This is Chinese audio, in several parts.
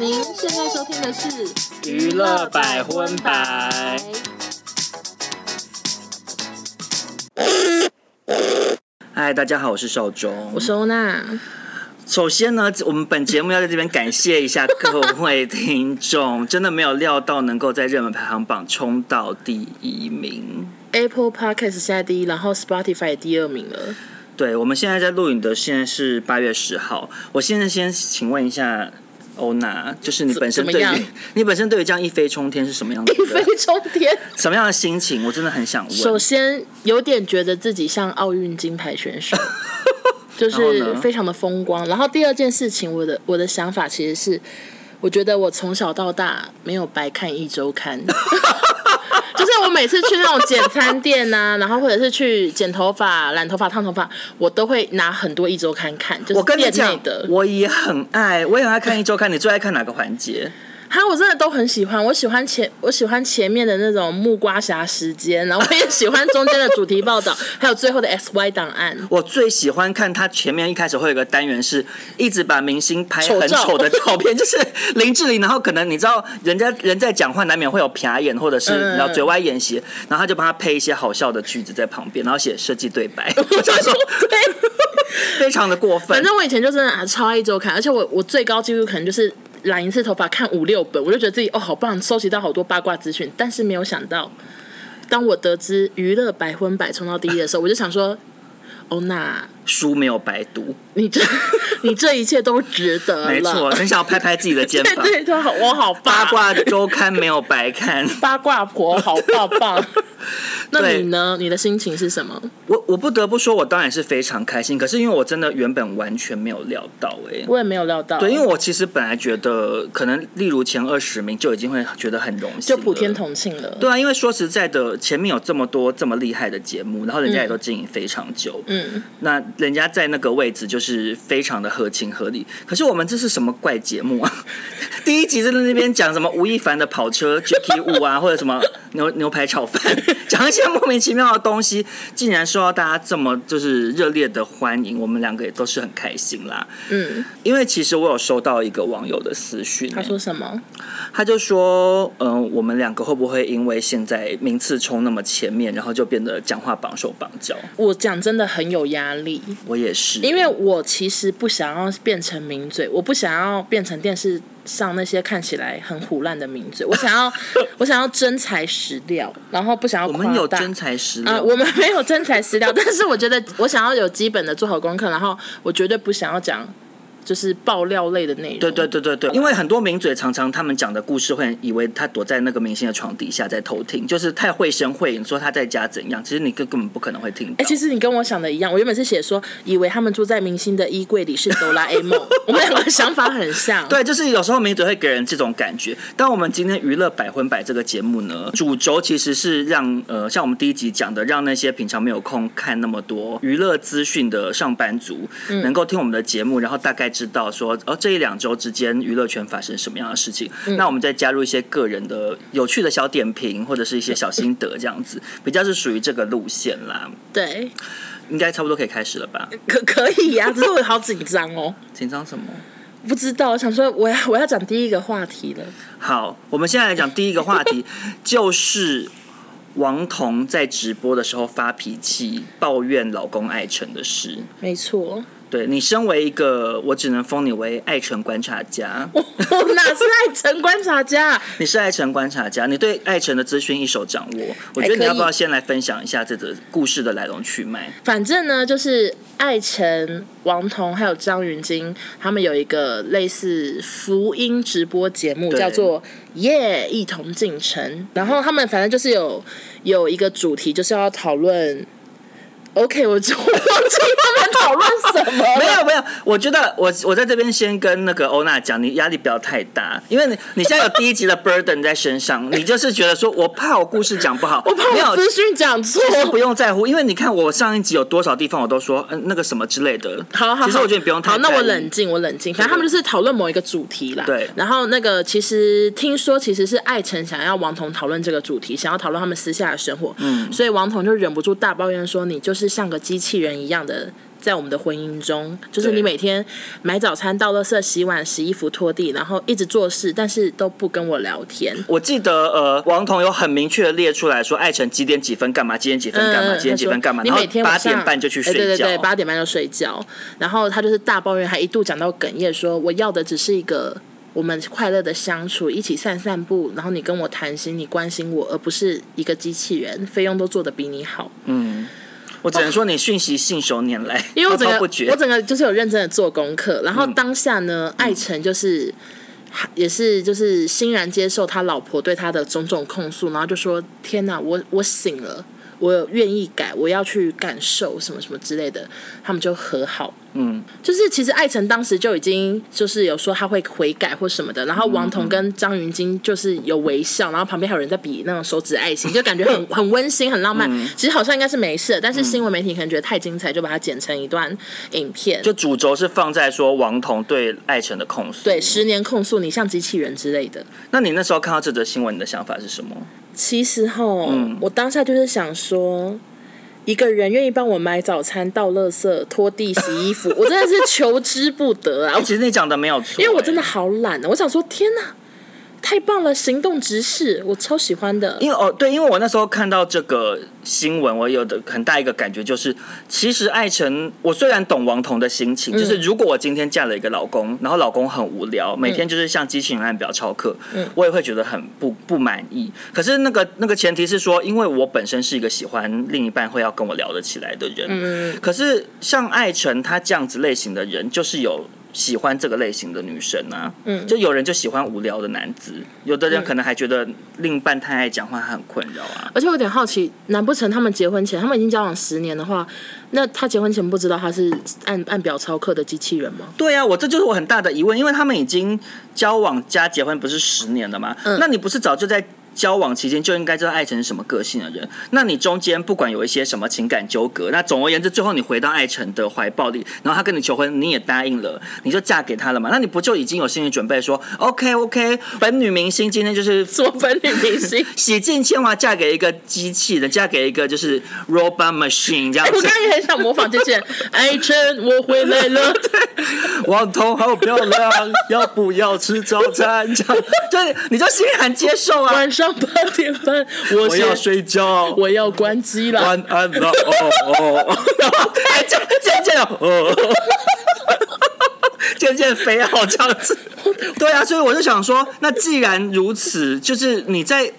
您现在收听的是《娱乐百分百》。嗨，大家好，我是少中，我是欧娜。首先呢，我们本节目要在这边感谢一下各位听众，真的没有料到能够在热门排行榜冲到第一名。Apple Podcast 现在第一，然后 Spotify 第二名了。对，我们现在在录影的现在是八月十号。我现在先请问一下。欧娜，就是你本身对于 你本身对于这样一飞冲天是什么样的？一飞冲天，什么样的心情？我真的很想问。首先，有点觉得自己像奥运金牌选手，就是非常的风光。然后第二件事情，我的我的想法其实是，我觉得我从小到大没有白看一周刊。就是我每次去那种简餐店呐、啊，然后或者是去剪头发、染头发、烫头发，我都会拿很多一周刊看。就是店内的，我也很爱，我也很爱看一周刊。你最爱看哪个环节？哈，我真的都很喜欢。我喜欢前，我喜欢前面的那种木瓜侠时间，然后我也喜欢中间的主题报道，还有最后的 S Y 档案。我最喜欢看他前面一开始会有一个单元，是一直把明星拍很丑的照片，就是林志玲，然后可能你知道人家人在讲话，难免会有瞟眼，或者是然后嘴歪眼斜，然后他就帮他配一些好笑的句子在旁边，然后写设计对白。我想说，非常的过分。反正我以前就真的超爱一周刊，而且我我最高纪录可能就是。染一次头发看五六本，我就觉得自己哦好棒，收集到好多八卦资讯。但是没有想到，当我得知娱乐百分百冲到第一的时候，我就想说，哦那。书没有白读，你这你这一切都值得了。没错，很想要拍拍自己的肩膀。对对对，我好八卦周刊没有白看，八卦婆好棒棒。那你呢？你的心情是什么？我我不得不说，我当然是非常开心。可是因为我真的原本完全没有料到，哎，我也没有料到。对，因为我其实本来觉得，可能例如前二十名就已经会觉得很荣幸，就普天同庆了。对啊，因为说实在的，前面有这么多这么厉害的节目，然后人家也都经营非常久，嗯，那。人家在那个位置就是非常的合情合理，可是我们这是什么怪节目啊？第一集在那边讲什么吴亦凡的跑车 Jacky Wu 啊，或者什么牛牛排炒饭，讲一些莫名其妙的东西，竟然受到大家这么就是热烈的欢迎，我们两个也都是很开心啦。嗯，因为其实我有收到一个网友的私讯，他说什么？他就说，嗯、呃，我们两个会不会因为现在名次冲那么前面，然后就变得讲话绑手绑脚？我讲真的很有压力。我也是，因为我其实不想要变成名嘴，我不想要变成电视上那些看起来很虎烂的名字，我想要，我想要真材实料，然后不想要夸大。我们有真材实料，呃，我们没有真材实料，但是我觉得我想要有基本的做好功课，然后我绝对不想要讲。就是爆料类的内容。对对对对对，因为很多名嘴常常他们讲的故事，会以为他躲在那个明星的床底下在偷听，就是太绘声绘影，说他在家怎样，其实你根根本不可能会听。哎、欸，其实你跟我想的一样，我原本是写说，以为他们住在明星的衣柜里是哆啦 A 梦，我们两个想法很像。对，就是有时候名嘴会给人这种感觉。但我们今天娱乐百分百这个节目呢，主轴其实是让呃，像我们第一集讲的，让那些平常没有空看那么多娱乐资讯的上班族，能够听我们的节目，然后大概知道说，哦。这一两周之间，娱乐圈发生什么样的事情？嗯、那我们再加入一些个人的有趣的小点评，或者是一些小心得，这样子比较是属于这个路线啦。对，应该差不多可以开始了吧？可可以呀、啊，只是我好紧张哦。紧张什么？不知道，我想说我要我要讲第一个话题了。好，我们现在来讲第一个话题，就是王彤在直播的时候发脾气，抱怨老公爱成的事。没错。对，你身为一个，我只能封你为爱城观察家。我哪是爱城观察家？你是爱城观察家，你对爱城的资讯一手掌握。我觉得你要不要先来分享一下这个故事的来龙去脉？反正呢，就是爱城、王彤还有张云京，他们有一个类似福音直播节目，叫做《耶、yeah, 一同进城》。然后他们反正就是有有一个主题，就是要讨论。OK，我就 忘记他们讨论什么。没有没有，我觉得我我在这边先跟那个欧娜讲，你压力不要太大，因为你你现在有第一集的 burden 在身上，你就是觉得说我怕我故事讲不好，我怕我资讯讲错，其实不用在乎，因为你看我上一集有多少地方我都说嗯那个什么之类的。好，好，其实我觉得你不用太好。那我冷静，我冷静。反正他们就是讨论某一个主题啦。对。然后那个其实听说其实是艾辰想要王彤讨论这个主题，想要讨论他们私下的生活。嗯。所以王彤就忍不住大抱怨说：“你就是。”像个机器人一样的在我们的婚姻中，就是你每天买早餐、倒垃圾、洗碗、洗衣服、拖地，然后一直做事，但是都不跟我聊天。我记得呃，王彤有很明确的列出来说，爱成几点几分干嘛，几点几分干嘛，几点几分干嘛，你每天八点半就去睡觉，欸、对对对，八点半就睡觉。然后他就是大抱怨，还一度讲到哽咽，说我要的只是一个我们快乐的相处，一起散散步，然后你跟我谈心，你关心我，而不是一个机器人，费用都做的比你好。嗯。我只能说你讯息信手拈来，因为我整个我整个就是有认真的做功课，然后当下呢，艾辰就是也是就是欣然接受他老婆对他的种种控诉，然后就说：“天哪，我我醒了，我愿意改，我要去感受什么什么之类的。”他们就和好。嗯，就是其实艾辰当时就已经就是有说他会悔改或什么的，然后王彤跟张云京就是有微笑，然后旁边还有人在比那种手指爱心，就感觉很 很温馨很浪漫。其实好像应该是没事，但是新闻媒体可能觉得太精彩，就把它剪成一段影片。就主轴是放在说王彤对艾辰的控诉，对十年控诉你像机器人之类的。那你那时候看到这则新闻，你的想法是什么？其实哈，嗯，我当下就是想说。一个人愿意帮我买早餐、倒垃圾、拖地、洗衣服，我真的是求之不得啊！其实你讲的没有错，因为我真的好懒啊！我想说，天哪！太棒了，行动直视，我超喜欢的。因为哦，对，因为我那时候看到这个新闻，我有的很大一个感觉就是，其实艾辰，我虽然懂王彤的心情，嗯、就是如果我今天嫁了一个老公，然后老公很无聊，每天就是像机器人按表操课，嗯，我也会觉得很不不满意。可是那个那个前提是说，因为我本身是一个喜欢另一半会要跟我聊得起来的人，嗯，可是像艾辰他这样子类型的人，就是有。喜欢这个类型的女生啊，嗯，就有人就喜欢无聊的男子，有的人可能还觉得另一半太爱讲话，很困扰啊。而且我有点好奇，难不成他们结婚前，他们已经交往十年的话，那他结婚前不知道他是按按表操课的机器人吗？对啊，我这就是我很大的疑问，因为他们已经交往加结婚不是十年了吗？嗯，那你不是早就在？交往期间就应该知道艾成是什么个性的人。那你中间不管有一些什么情感纠葛，那总而言之，最后你回到艾成的怀抱里，然后他跟你求婚，你也答应了，你就嫁给他了嘛？那你不就已经有心理准备说，OK OK，本女明星今天就是做本女明星，洗尽铅华嫁给一个机器人，嫁给一个就是 robot machine 这样子。我刚刚也很想模仿这些，艾 成我回来了，对，王彤好漂亮，要不要吃早餐？这样，就你就欣然接受啊，晚上。八点半，我，我要睡觉，我要关机了。晚安了，哦哦，然后还渐渐渐哦，渐渐肥好这样子。对啊，所以我就想说，那既然如此，就是你在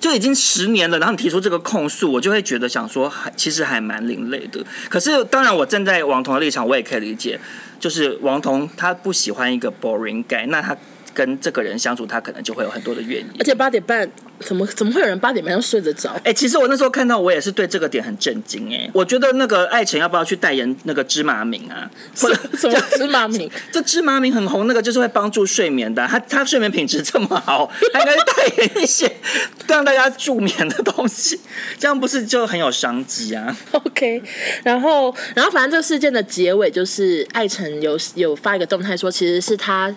就已经十年了，然后你提出这个控诉，我就会觉得想说，还其实还蛮另类的。可是当然，我站在王彤的立场，我也可以理解，就是王彤他不喜欢一个 boring guy，那他。跟这个人相处，他可能就会有很多的怨言。而且八点半，怎么怎么会有人八点半要睡得着？哎、欸，其实我那时候看到，我也是对这个点很震惊。哎，我觉得那个艾成要不要去代言那个芝麻明啊？什么，什么芝麻明？这芝麻明很红，那个就是会帮助睡眠的。他他睡眠品质这么好，他应该代言一些 让大家助眠的东西，这样不是就很有商机啊？OK，然后然后反正这个事件的结尾就是艾成有有发一个动态说，其实是他。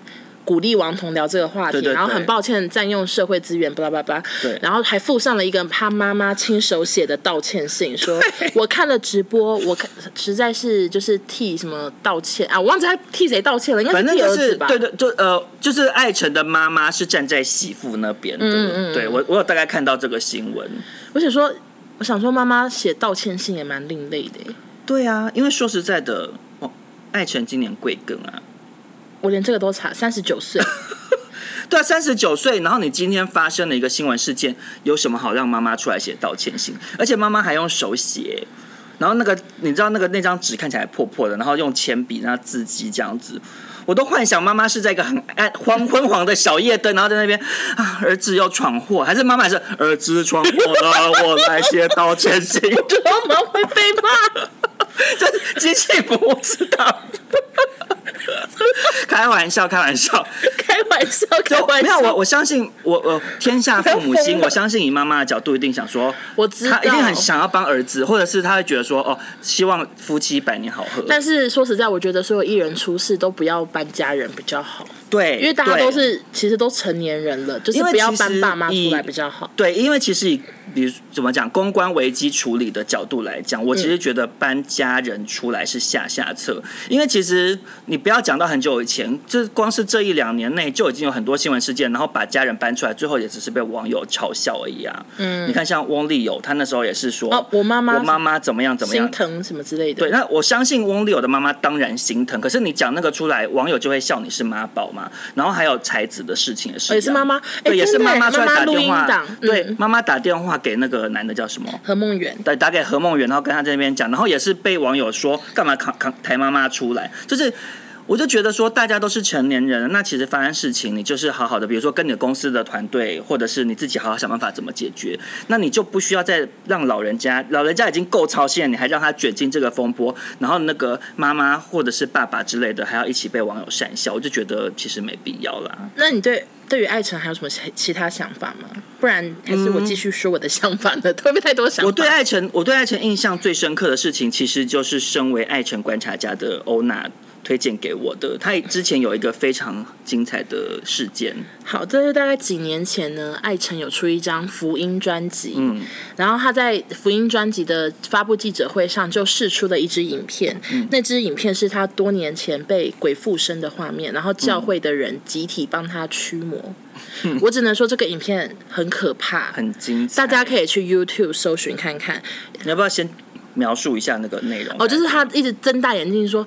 鼓励王彤聊这个话题，对对对，然后很抱歉占用社会资源，巴拉巴拉，对，然后还附上了一个他妈妈亲手写的道歉信，说我看了直播，我看实在是就是替什么道歉啊，我忘记他替谁道歉了，应该是替儿子吧？对对，就呃，就是艾成的妈妈是站在媳妇那边的，嗯嗯，对我我有大概看到这个新闻，我想说，我想说妈妈写道歉信也蛮另类的，对啊，因为说实在的，哦，艾成今年贵庚啊？我连这个都查，三十九岁。对啊，三十九岁，然后你今天发生了一个新闻事件，有什么好让妈妈出来写道歉信？而且妈妈还用手写，然后那个你知道那个那张纸看起来破破的，然后用铅笔然后字迹这样子，我都幻想妈妈是在一个很暗黄昏黄的小夜灯，然后在那边啊，儿子又闯祸，还是妈妈还是儿子闯祸了，我来写道歉信，我觉得妈妈会被骂，这机器不知道。开玩笑，开玩笑，开玩笑，开玩笑。没有我，我相信我，我天下父母心。我相信以妈妈的角度，一定想说，我知道，他一定很想要帮儿子，或者是他会觉得说，哦，希望夫妻百年好合。但是说实在，我觉得所有艺人出事都不要搬家人比较好。对，因为大家都是其实都成年人了，就是不要搬爸妈出来比较好。对，因为其实以比如怎么讲公关危机处理的角度来讲，我其实觉得搬家人出来是下下策。嗯、因为其实你不要讲到很久以前，这光是这一两年内就已经有很多新闻事件，然后把家人搬出来，最后也只是被网友嘲笑而已啊。嗯，你看像翁立友，他那时候也是说，哦，我妈妈，我妈妈怎么样怎么样，心疼什么之类的。对，那我相信翁立友的妈妈当然心疼，可是你讲那个出来，网友就会笑你是妈宝嘛。然后还有才子的事情也是，也是妈妈，对，也是妈妈出来打电话，嗯、对，妈妈打电话给那个男的叫什么？何梦圆，对，打给何梦圆，然后跟他在那边讲，然后也是被网友说干嘛扛扛抬妈妈出来，就是。我就觉得说，大家都是成年人，那其实发生事情，你就是好好的，比如说跟你的公司的团队，或者是你自己好好想办法怎么解决，那你就不需要再让老人家，老人家已经够操心了，你还让他卷进这个风波，然后那个妈妈或者是爸爸之类的，还要一起被网友讪笑，我就觉得其实没必要啦。那你对对于爱晨还有什么其他想法吗？不然还是我继续说我的想法呢？特别、嗯、太多想法。我对爱晨，我对爱晨印象最深刻的事情，其实就是身为爱晨观察家的欧娜。推荐给我的，他之前有一个非常精彩的事件。好，这是大概几年前呢，艾辰有出一张福音专辑，嗯，然后他在福音专辑的发布记者会上就试出了一支影片，嗯，那支影片是他多年前被鬼附身的画面，然后教会的人集体帮他驱魔。嗯，我只能说这个影片很可怕，很精彩，大家可以去 YouTube 搜寻看看。你要不要先描述一下那个内容？哦，就是他一直睁大眼睛说。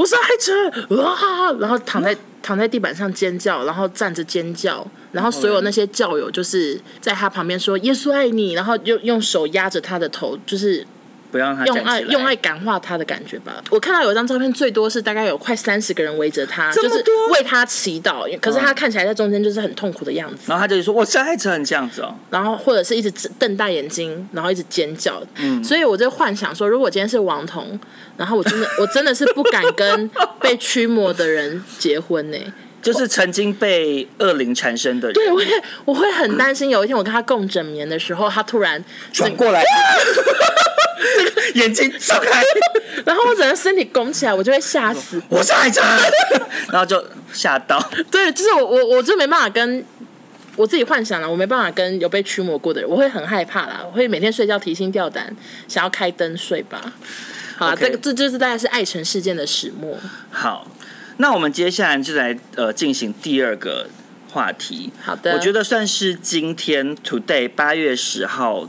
我是艾成哇，然后躺在躺在地板上尖叫，然后站着尖叫，然后所有那些教友就是在他旁边说耶稣爱你，然后用用手压着他的头，就是。不让他用爱用爱感化他的感觉吧。我看到有一张照片，最多是大概有快三十个人围着他，就是为他祈祷。可是他看起来在中间就是很痛苦的样子。然后他就说：“我是爱成这样子哦。”然后或者是一直瞪大眼睛，然后一直尖叫。嗯，所以我就幻想说，如果今天是王彤，然后我真的 我真的是不敢跟被驱魔的人结婚呢，就是曾经被恶灵缠身的人。对，我会我会很担心，有一天我跟他共枕眠的时候，他突然转过来。眼睛张开，然后我整个身体拱起来，我就会吓死。我是艾成，然后就吓到。对，就是我，我我就没办法跟我自己幻想了，我没办法跟有被驱魔过的人，我会很害怕啦，我会每天睡觉提心吊胆，想要开灯睡吧。好.这个这就是大概是艾成事件的始末。好，那我们接下来就来呃进行第二个话题。好的，我觉得算是今天 Today 八月十号。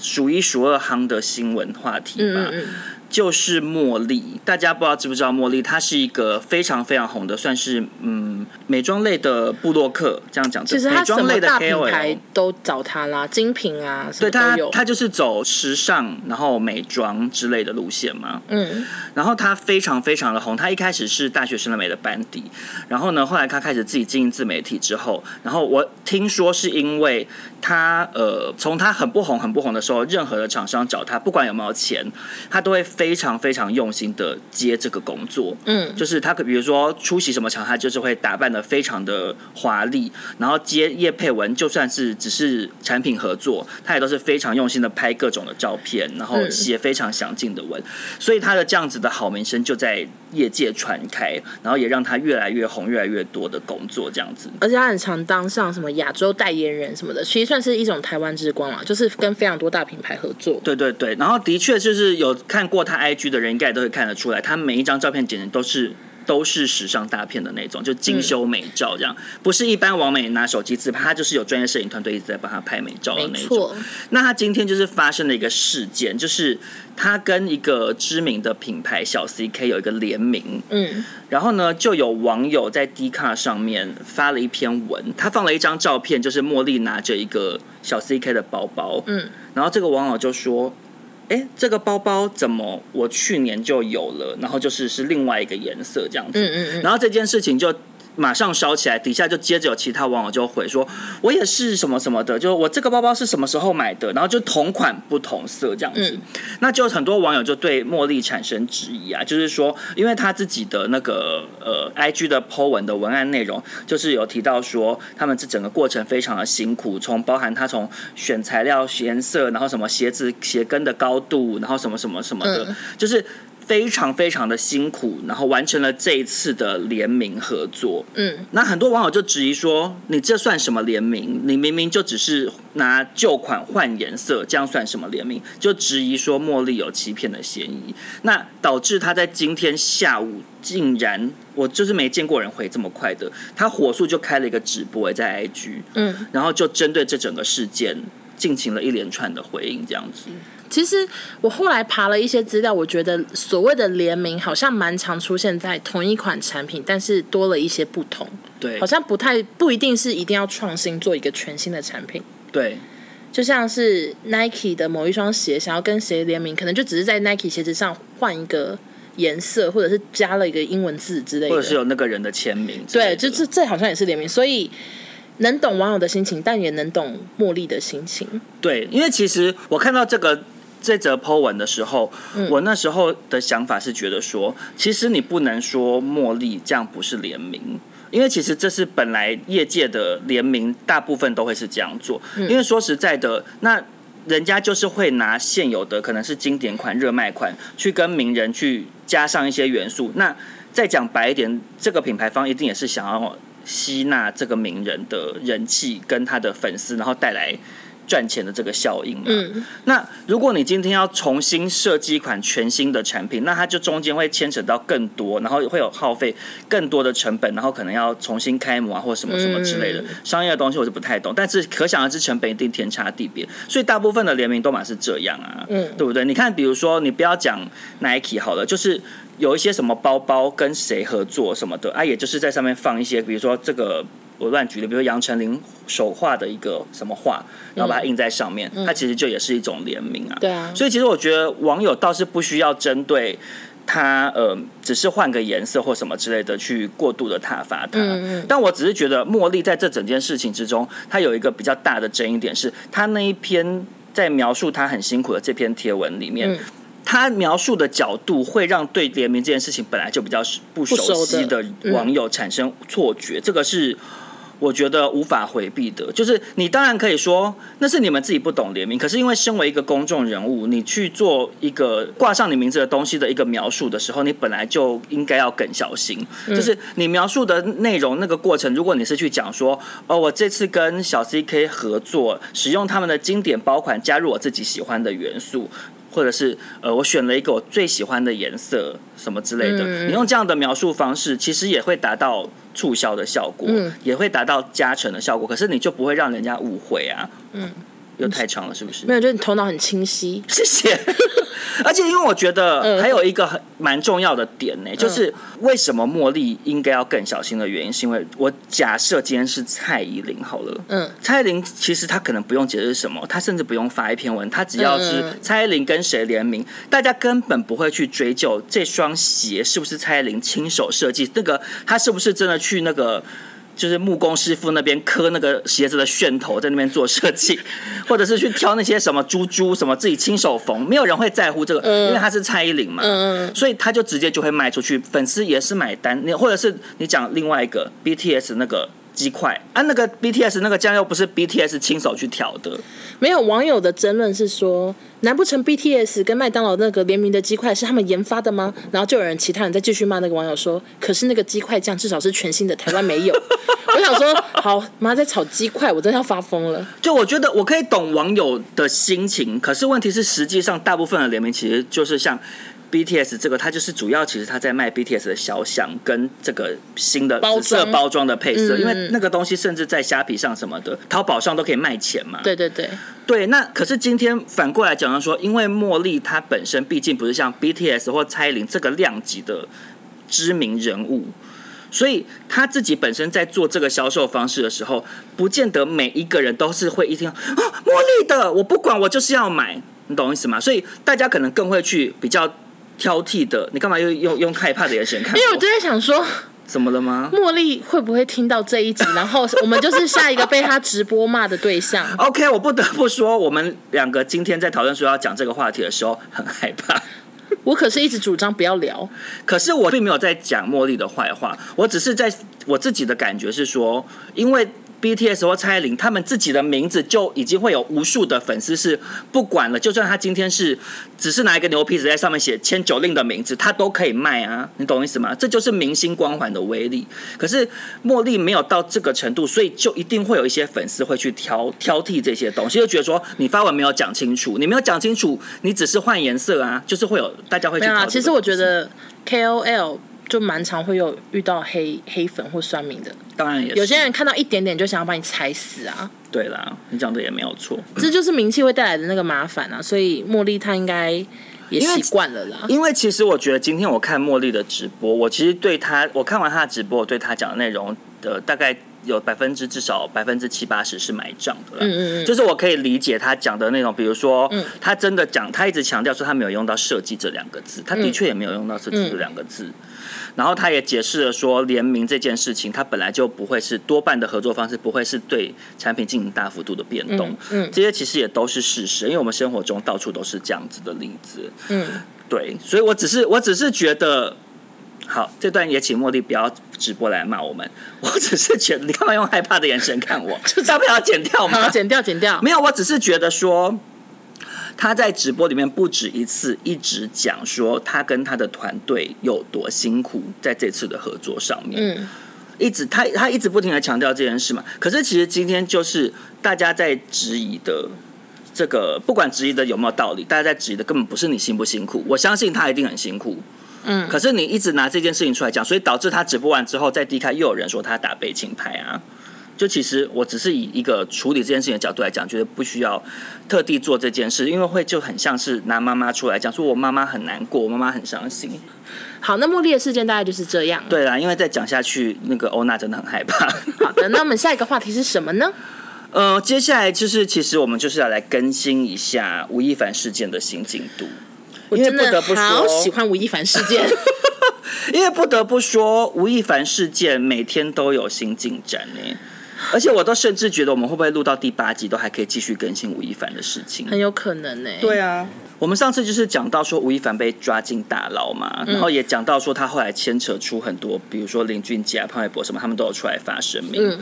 数一数二夯的新闻话题吧。嗯嗯就是茉莉，大家不知道知不知道茉莉？她是一个非常非常红的，算是嗯美妆类的布洛克，这样讲。其实她什么大品牌都找她啦，精品啊。对，她她就是走时尚，然后美妆之类的路线嘛。嗯。然后她非常非常的红，她一开始是大学生的美的班底，然后呢，后来她开始自己经营自媒体之后，然后我听说是因为她呃，从他很不红很不红的时候，任何的厂商找他，不管有没有钱，他都会。非常非常用心的接这个工作，嗯，就是他可比如说出席什么场，他就是会打扮的非常的华丽，然后接叶佩文，就算是只是产品合作，他也都是非常用心的拍各种的照片，然后写非常详尽的文，嗯、所以他的这样子的好名声就在业界传开，然后也让他越来越红，越来越多的工作这样子，而且他很常当上什么亚洲代言人什么的，其实算是一种台湾之光嘛，就是跟非常多大品牌合作，对对对，然后的确就是有看过。他 IG 的人应该都会看得出来，他每一张照片简直都是都是时尚大片的那种，就精修美照这样，不是一般网美拿手机自拍，他就是有专业摄影团队一直在帮他拍美照的那种。那他今天就是发生了一个事件，就是他跟一个知名的品牌小 CK 有一个联名，嗯，然后呢，就有网友在 Dcard 上面发了一篇文，他放了一张照片，就是茉莉拿着一个小 CK 的包包，嗯，然后这个网友就说。哎，这个包包怎么我去年就有了？然后就是是另外一个颜色这样子。嗯嗯嗯。然后这件事情就。马上烧起来，底下就接着有其他网友就回说，我也是什么什么的，就我这个包包是什么时候买的，然后就同款不同色这样子，嗯、那就很多网友就对茉莉产生质疑啊，就是说，因为他自己的那个呃 IG 的 po 文的文案内容，就是有提到说，他们这整个过程非常的辛苦，从包含他从选材料、颜色，然后什么鞋子鞋跟的高度，然后什么什么什么的，嗯、就是。非常非常的辛苦，然后完成了这一次的联名合作。嗯，那很多网友就质疑说：“你这算什么联名？你明明就只是拿旧款换颜色，这样算什么联名？”就质疑说茉莉有欺骗的嫌疑。那导致他在今天下午竟然，我就是没见过人回这么快的，他火速就开了一个直播在 IG，嗯，然后就针对这整个事件进行了一连串的回应，这样子。其实我后来爬了一些资料，我觉得所谓的联名好像蛮常出现在同一款产品，但是多了一些不同。对，好像不太不一定是一定要创新做一个全新的产品。对，就像是 Nike 的某一双鞋想要跟谁联名，可能就只是在 Nike 鞋子上换一个颜色，或者是加了一个英文字之类的，或者是有那个人的签名。对，就这这好像也是联名，所以。能懂网友的心情，但也能懂茉莉的心情。对，因为其实我看到这个这则 po 文的时候，嗯，我那时候的想法是觉得说，其实你不能说茉莉这样不是联名，因为其实这是本来业界的联名，大部分都会是这样做。因为说实在的，那人家就是会拿现有的可能是经典款、热卖款，去跟名人去加上一些元素。那再讲白一点，这个品牌方一定也是想要。吸纳这个名人的人气跟他的粉丝，然后带来赚钱的这个效应嘛。嗯。那如果你今天要重新设计一款全新的产品，那它就中间会牵扯到更多，然后会有耗费更多的成本，然后可能要重新开模啊，或什么什么之类的商业的东西，我是不太懂。但是可想而知，成本一定天差地别。所以大部分的联名都嘛是这样啊，嗯，对不对？你看，比如说你不要讲 Nike 好了，就是。有一些什么包包跟谁合作什么的啊，也就是在上面放一些，比如说这个我乱举例，比如说杨丞琳手画的一个什么画，然后把它印在上面，它其实就也是一种联名啊。对啊，所以其实我觉得网友倒是不需要针对他，呃，只是换个颜色或什么之类的去过度的挞伐他。嗯嗯。但我只是觉得茉莉在这整件事情之中，他有一个比较大的争议点是，他那一篇在描述他很辛苦的这篇贴文里面。嗯他描述的角度会让对联名这件事情本来就比较不熟悉的网友产生错觉，这个是我觉得无法回避的。就是你当然可以说那是你们自己不懂联名，可是因为身为一个公众人物，你去做一个挂上你名字的东西的一个描述的时候，你本来就应该要更小心。就是你描述的内容那个过程，如果你是去讲说哦，我这次跟小 CK 合作，使用他们的经典包款，加入我自己喜欢的元素。或者是呃，我选了一个我最喜欢的颜色，什么之类的。嗯、你用这样的描述方式，其实也会达到促销的效果，嗯、也会达到加成的效果。可是你就不会让人家误会啊。嗯。又太长了，是不是？没有，就是你头脑很清晰。谢谢。而且，因为我觉得还有一个很蛮重要的点呢，就是为什么茉莉应该要更小心的原因，是因为我假设今天是蔡依林好了，嗯，蔡依林其实她可能不用解释什么，她甚至不用发一篇文，她只要是蔡依林跟谁联名，大家根本不会去追究这双鞋是不是蔡依林亲手设计，那个她是不是真的去那个。就是木工师傅那边刻那个鞋子的楦头，在那边做设计，或者是去挑那些什么珠珠什么自己亲手缝，没有人会在乎这个，因为他是蔡依林嘛，所以他就直接就会卖出去，粉丝也是买单。你或者是你讲另外一个 BTS 那个鸡块啊，那个 BTS 那个酱又不是 BTS 亲手去调的。没有网友的争论是说，难不成 BTS 跟麦当劳那个联名的鸡块是他们研发的吗？然后就有人其他人再继续骂那个网友说，可是那个鸡块酱至少是全新的，台湾没有。我想说，好妈在炒鸡块，我真的要发疯了。就我觉得我可以懂网友的心情，可是问题是实际上大部分的联名其实就是像。BTS 这个，它就是主要，其实它在卖 BTS 的肖像跟这个新的紫色包装的配色，因为那个东西甚至在虾皮上什么的，淘宝上都可以卖钱嘛。对对对，对。那可是今天反过来讲到说，因为茉莉她本身毕竟不是像 BTS 或蔡依林这个量级的知名人物，所以他自己本身在做这个销售方式的时候，不见得每一个人都是会一听啊茉莉的，我不管，我就是要买，你懂我意思吗？所以大家可能更会去比较。挑剔的，你干嘛又用用害怕的眼神看？因为我就在想说，怎么了吗？茉莉会不会听到这一集，然后我们就是下一个被他直播骂的对象？OK，我不得不说，我们两个今天在讨论说要讲这个话题的时候，很害怕。我可是一直主张不要聊，可是我并没有在讲茉莉的坏话，我只是在我自己的感觉是说，因为 BTS 或蔡依林，他们自己的名字就已经会有无数的粉丝是不管了，就算他今天是只是拿一个牛皮纸在上面写签九令的名字，他都可以卖啊，你懂意思吗？这就是明星光环的威力。可是茉莉没有到这个程度，所以就一定会有一些粉丝会去挑挑剔这些东西，就觉得说你发文没有讲清楚，你没有讲清楚，你只是换颜色啊，就是会有大家会去挑。其实我觉得 KOL。就蛮常会有遇到黑黑粉或酸民的，当然也是有些人看到一点点就想要把你踩死啊。对啦，你讲的也没有错，这就是名气会带来的那个麻烦啊。所以茉莉她应该也习惯了啦。因为其实我觉得今天我看茉莉的直播，我其实对她，我看完她的直播，我对她讲的内容的大概有百分之至少百分之七八十是买账的。嗯嗯嗯，就是我可以理解她讲的内容，比如说，她真的讲，她一直强调说她没有用到设计这两个字，她的确也没有用到设计这两个字。嗯然后他也解释了说，联名这件事情，他本来就不会是多半的合作方式，不会是对产品进行大幅度的变动。嗯，嗯，这些其实也都是事实，因为我们生活中到处都是这样子的例子。嗯，对，所以我只是我只是觉得，好，这段也请茉莉不要直播来骂我们。我只是觉得，你干嘛用害怕的眼神看我？要不要剪掉吗？剪掉，剪掉。没有，我只是觉得说。他在直播里面不止一次一直讲说他跟他的团队有多辛苦，在这次的合作上面，嗯，一直他他一直不停的强调这件事嘛。可是其实今天就是大家在质疑的这个，不管质疑的有没有道理，大家在质疑的根本不是你辛不辛苦，我相信他一定很辛苦，嗯。可是你一直拿这件事情出来讲，所以导致他直播完之后，在 D 开又有人说他打悲情牌啊。就其实我只是以一个处理这件事情的角度来讲，觉得不需要特地做这件事，因为会就很像是拿妈妈出来讲，说我妈妈很难过，我妈妈很伤心。好，那茉莉的事件大概就是这样。对啦，因为再讲下去，那个欧娜真的很害怕。好的，那我们下一个话题是什么呢？呃，接下来就是其实我们就是要来更新一下吴亦凡事件的新进度。我真的好喜欢吴亦凡事件，因为不得不说，吴亦凡事件每天都有新进展呢。而且我都甚至觉得，我们会不会录到第八集都还可以继续更新吴亦凡的事情？很有可能呢、欸。对啊，我们上次就是讲到说吴亦凡被抓进大牢嘛，然后也讲到说他后来牵扯出很多，比如说林俊杰啊、潘玮柏什么，他们都有出来发声明。嗯、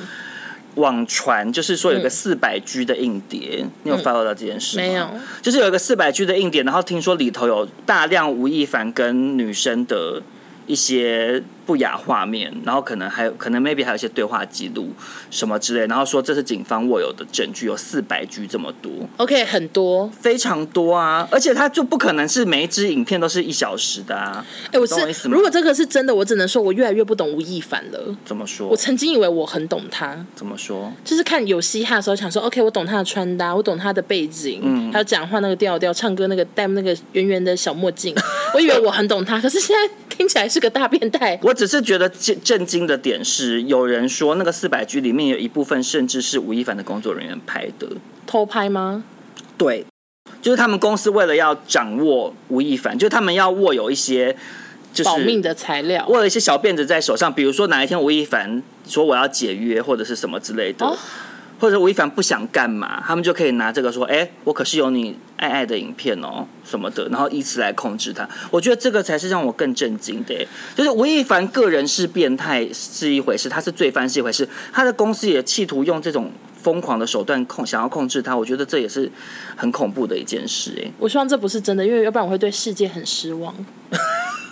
网传就是说有个四百 G 的硬碟，嗯、你有 follow 到这件事吗？没有，就是有一个四百 G 的硬碟，然后听说里头有大量吴亦凡跟女生的一些。不雅画面，然后可能还有可能 maybe 还有一些对话记录什么之类，然后说这是警方握有的证据，有四百 G 这么多，OK，很多，非常多啊！而且他就不可能是每一支影片都是一小时的啊！哎、欸，我是如果这个是真的，我只能说我越来越不懂吴亦凡了。怎么说？我曾经以为我很懂他。怎么说？就是看有嘻哈的时候，想说 OK，我懂他的穿搭，我懂他的背景，嗯，还有讲话那个调调，唱歌那个戴那个圆圆的小墨镜，我以为我很懂他，可是现在听起来是个大变态。我只是觉得震震惊的点是，有人说那个四百 G 里面有一部分甚至是吴亦凡的工作人员拍的，偷拍吗？对，就是他们公司为了要掌握吴亦凡，就他们要握有一些就是保命的材料，握了一些小辫子在手上，比如说哪一天吴亦凡说我要解约或者是什么之类的。哦或者吴亦凡不想干嘛，他们就可以拿这个说：“哎、欸，我可是有你爱爱的影片哦，什么的。”然后以此来控制他。我觉得这个才是让我更震惊的。就是吴亦凡个人是变态是一回事，他是罪犯是一回事，他的公司也企图用这种疯狂的手段控想要控制他。我觉得这也是很恐怖的一件事。哎，我希望这不是真的，因为要不然我会对世界很失望。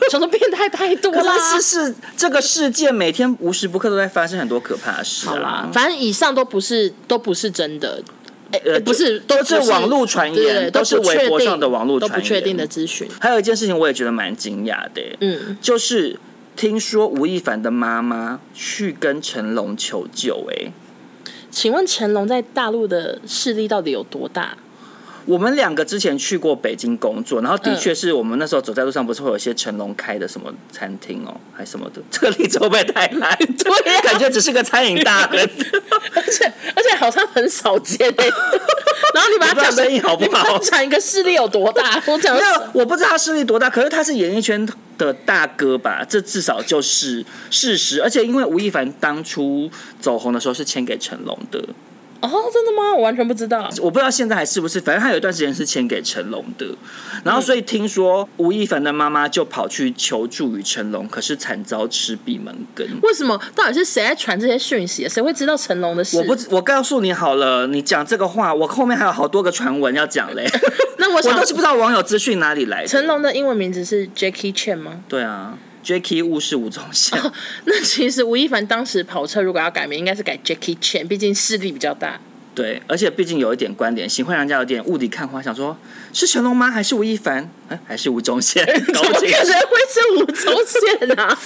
变态太多了？可是是这个世界每天无时不刻都在发生很多可怕的事啊。好啦，反正以上都不是都不是真的，欸欸、不是都是网络传言，都是微博上的网络传言，都不确定的资讯。还有一件事情，我也觉得蛮惊讶的，嗯，就是听说吴亦凡的妈妈去跟成龙求救，哎，请问成龙在大陆的势力到底有多大？我们两个之前去过北京工作，然后的确是我们那时候走在路上，不是会有一些成龙开的什么餐厅哦，还什么的。这个例子会不会太烂？对、啊，感觉只是个餐饮大亨，而且而且好像很少见哎。然后你把他讲生意好不好？讲一个势力有多大？我讲没有，我不知道他势力多大，可是他是演艺圈的大哥吧？这至少就是事实。而且因为吴亦凡当初走红的时候是签给成龙的。哦，真的吗？我完全不知道。我不知道现在还是不是，反正他有一段时间是签给成龙的。然后，所以听说吴亦凡的妈妈就跑去求助于成龙，可是惨遭吃闭门羹。为什么？到底是谁在传这些讯息？谁会知道成龙的事？我不，我告诉你好了，你讲这个话，我后面还有好多个传闻要讲嘞。那我想我都是不知道网友资讯哪里来的。成龙的英文名字是 Jackie Chan 吗？对啊。Jackie Wu 是吴宗宪。哦，那其实吴亦凡当时跑车如果要改名，应该是改 Jackie Chan，毕竟势力比较大。对，而且毕竟有一点观点，行，会让人家有点雾里看花，想说是成龙吗？还是吴亦凡？哎，还是吴宗宪？怎么可能会是吴宗宪啊？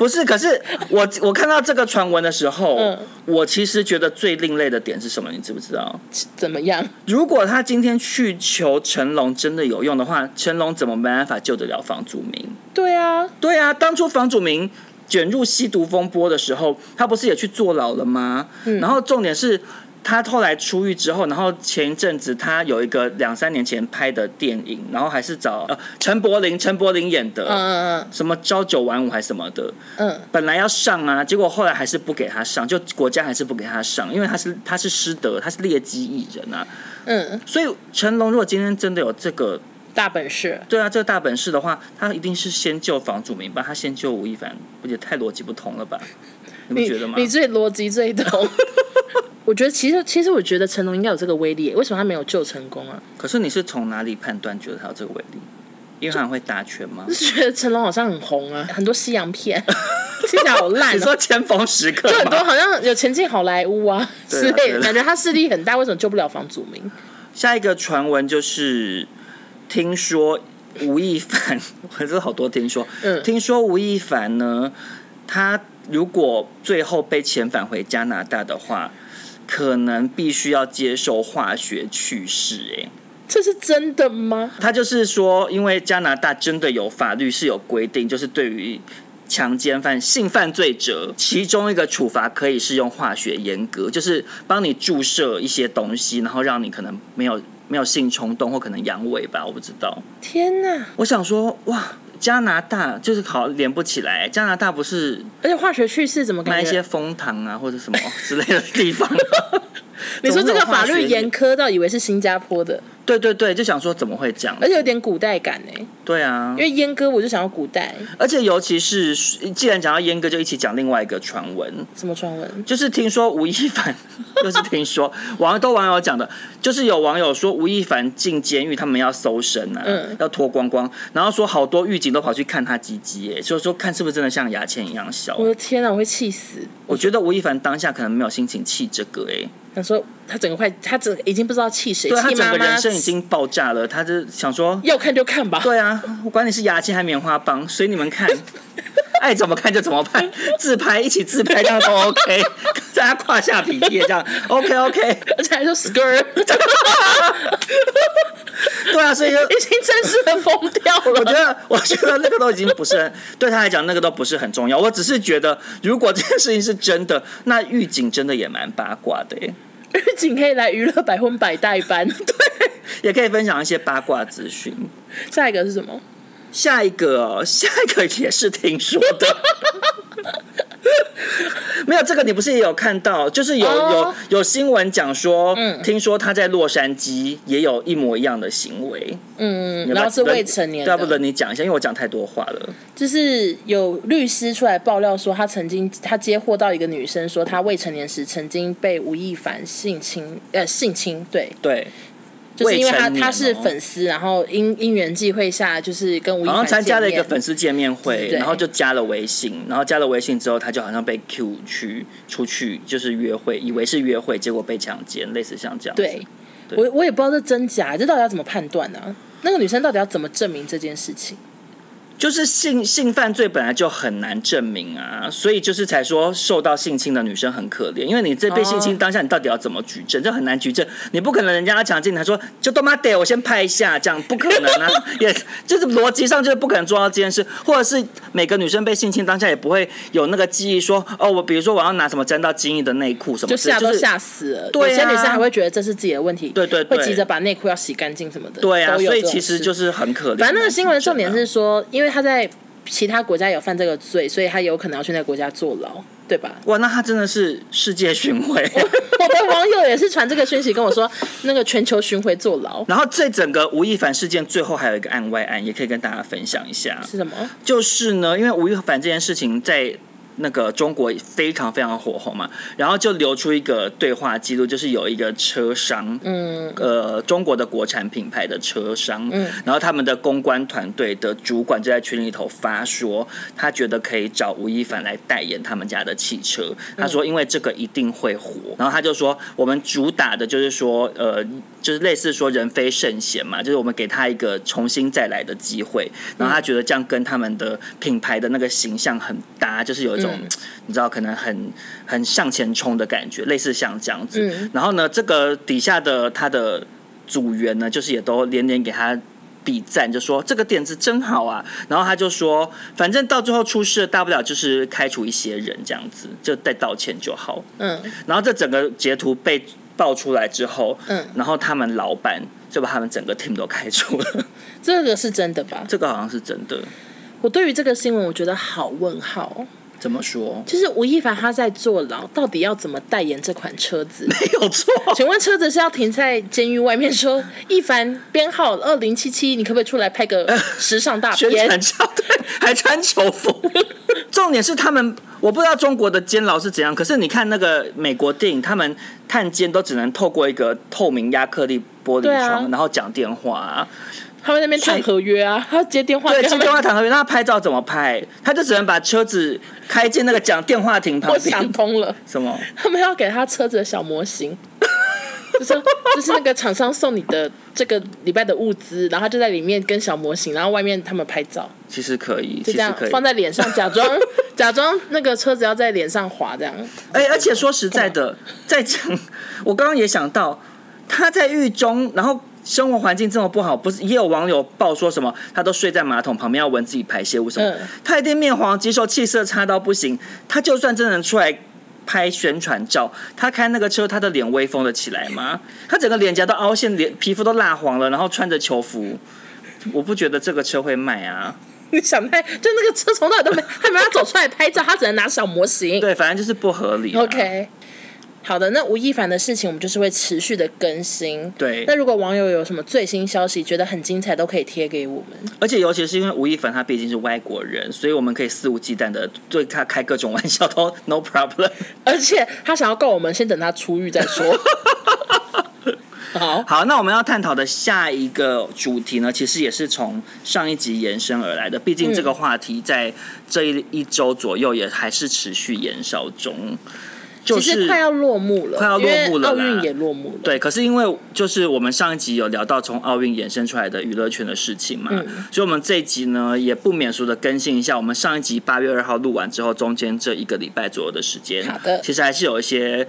不是，可是我我看到这个传闻的时候，嗯，我其实觉得最另类的点是什么？你知不知道？怎么样？如果他今天去求成龙真的有用的话，成龙怎么没办法救得了房祖名？对啊，对啊，当初房祖名卷入吸毒风波的时候，他不是也去坐牢了吗？嗯，然后重点是。他后来出狱之后，然后前一阵子他有一个两三年前拍的电影，然后还是找呃陈柏霖，陈柏霖演的，嗯嗯嗯，什么朝九晚五还是什么的，嗯，本来要上啊，结果后来还是不给他上，就国家还是不给他上，因为他是他是失德，他是劣迹艺人啊，嗯，所以成龙如果今天真的有这个大本事，对啊，这个大本事的话，他一定是先救房祖名吧，他先救吴亦凡，不也太逻辑不通了吧？你不觉得吗？你，你最逻辑最懂。我觉得其实其实我觉得成龙应该有这个威力，为什么他没有救成功啊？可是你是从哪里判断觉得他有这个威力？因为他会打拳吗？就觉得成龙好像很红啊，很多西洋片，听起来好烂。你说尖峰时刻，就很多好像有前进好莱坞啊之类的，感觉他势力很大，为什么救不了房祖名？下一个传闻就是听说吴亦凡，可是好多听说，嗯，听说吴亦凡呢，他如果最后被遣返回加拿大的话。可能必须要接受化学去势，哎，这是真的吗？他就是说，因为加拿大真的有法律是有规定，就是对于强奸犯、性犯罪者，其中一个处罚可以是用化学阉割，就是帮你注射一些东西，然后让你可能没有没有性冲动，或可能阳痿吧，我不知道。天哪！我想说，哇。加拿大就是好连不起来，加拿大不是，而且化学去势怎么买一些蜂糖啊或者什么之类的地方？你说这个法律严苛到以为是新加坡的？对对对，就想说怎么会这样，而且有点古代感呢。对啊，因为阉割我就想要古代，而且尤其是既然讲到阉割，就一起讲另外一个传闻。什么传闻？就是听说吴亦凡，就是听说网都网友讲的，就是有网友说吴亦凡进监狱，他们要搜身啊，嗯、要脱光光，然后说好多狱警都跑去看他鸡鸡，哎，所以说看是不是真的像牙签一样小。我的天啊，我会气死！我觉得吴亦凡当下可能没有心情气这个，哎。他说：“他整个快，他整已经不知道气谁，对，他整个人生已经爆炸了。他就想说，要看就看吧。对啊，我管你是牙签还是棉花棒，随你们看，爱怎么看就怎么拍，自拍一起自拍这样都 OK，在他胯下比耶这样 OK OK，而且还说 skirt，对啊，所以就已经正式的疯掉了。我觉得，我觉得那个都已经不是对他来讲，那个都不是很重要。我只是觉得，如果这件事情是真的，那狱警真的也蛮八卦的耶。”狱警可以来娱乐百分百代班，对，也可以分享一些八卦资讯。下一个是什么？下一个，下一个也是听说的。没有这个，你不是也有看到？就是有、oh. 有有新闻讲说，嗯，听说他在洛杉矶也有一模一样的行为，嗯，然后是未成年的，要不等你讲一下，因为我讲太多话了。就是有律师出来爆料说，他曾经他接获到一个女生说，她未成年时曾经被吴亦凡性侵，呃，性侵，对对。就是因为他他是粉丝，然后因因缘际会下，就是跟吴亦凡参加了一个粉丝见面会，然后就加了微信，然后加了微信之后，他就好像被 Q 去出去就是约会，以为是约会，结果被强奸，类似像这样。对，我我也不知道这真假，这到底要怎么判断呢？那个女生到底要怎么证明这件事情？就是性性犯罪本来就很难证明啊，所以就是才说受到性侵的女生很可怜，因为你这被性侵当下，你到底要怎么举证？这很难举证，你不可能人家要强奸，他说就他妈的我先拍一下，这样不可能啊，也就是逻辑上就是不可能做到这件事，或者是每个女生被性侵当下也不会有那个记忆说哦，我比如说我要拿什么沾到精液的内裤什么，就吓都吓死了。对啊，有些女生还会觉得这是自己的问题，对对，对，会急着把内裤要洗干净什么的。对啊，所以其实就是很可怜。反正那个新闻重点是说，因为他在。其他国家有犯这个罪，所以他有可能要去那个国家坐牢。对吧？哇，那他真的是世界巡回。我的网友也是传这个讯息跟我说，那个全球巡回坐牢。然后这整个吴亦凡事件最后还有一个案外案，也可以跟大家分享一下。是什么？就是呢，因为吴亦凡这件事情在。那个中国非常非常火红嘛，然后就流出一个对话记录，就是有一个车商，嗯，呃，中国的国产品牌的车商，嗯，然后他们的公关团队的主管就在群里头发说，他觉得可以找吴亦凡来代言他们家的汽车，他说因为这个一定会火，然后他就说我们主打的就是说，呃，就是类似说人非圣贤嘛，就是我们给他一个重新再来的机会，然后他觉得这样跟他们的品牌的那个形象很搭，就是有一种。嗯、你知道，可能很很向前冲的感觉，类似像这样子。嗯、然后呢，这个底下的他的组员呢，就是也都连连给他比赞，就说这个点子真好啊。然后他就说，反正到最后出事了，大不了就是开除一些人这样子，就再道歉就好。嗯。然后这整个截图被爆出来之后，嗯，然后他们老板就把他们整个 team 都开除了。这个是真的吧？这个好像是真的。我对于这个新闻，我觉得好问号。怎么说？就是吴亦凡他在坐牢，到底要怎么代言这款车子？没有错。请问车子是要停在监狱外面说，说亦凡编号二零七七，你可不可以出来拍个时尚大片？宣传照，对，还穿囚服。重点是他们，我不知道中国的监牢是怎样，可是你看那个美国电影，他们探监都只能透过一个透明亚克力玻璃窗，啊、然后讲电话啊。他们那边谈合约啊，他接电话。对，接电话谈合约。那他拍照怎么拍？他就只能把车子开进那个讲电话亭旁边。我想通了。什么？他们要给他车子的小模型，就是就是那个厂商送你的这个礼拜的物资，然后他就在里面跟小模型，然后外面他们拍照。其实可以，就这样放在脸上，假装 假装那个车子要在脸上滑这样。哎、欸，而且说实在的，在讲，我刚刚也想到他在狱中，然后。生活环境这么不好，不是也有网友爆说什么？他都睡在马桶旁边，要闻自己排泄物什么？嗯、他一定面黄肌瘦，气色差到不行。他就算真的能出来拍宣传照，他开那个车，他的脸威风得起来吗？他整个脸颊都凹陷，脸皮肤都蜡黄了，然后穿着球服，我不觉得这个车会卖啊！你想拍，就那个车从那都没，还没有走出来拍照，他只能拿小模型。对，反正就是不合理、啊。OK。好的，那吴亦凡的事情我们就是会持续的更新。对，那如果网友有什么最新消息，觉得很精彩，都可以贴给我们。而且尤其是因为吴亦凡他毕竟是外国人，所以我们可以肆无忌惮的对他开各种玩笑，都 no problem。而且他想要告我们，先等他出狱再说。好好，那我们要探讨的下一个主题呢，其实也是从上一集延伸而来的。毕竟这个话题在这一一周左右也还是持续延烧中。就是、快要落幕了，快要落幕了，奥运也落幕了。对，可是因为就是我们上一集有聊到从奥运衍生出来的娱乐圈的事情嘛，嗯、所以我们这一集呢也不免俗的更新一下。我们上一集八月二号录完之后，中间这一个礼拜左右的时间，好的，其实还是有一些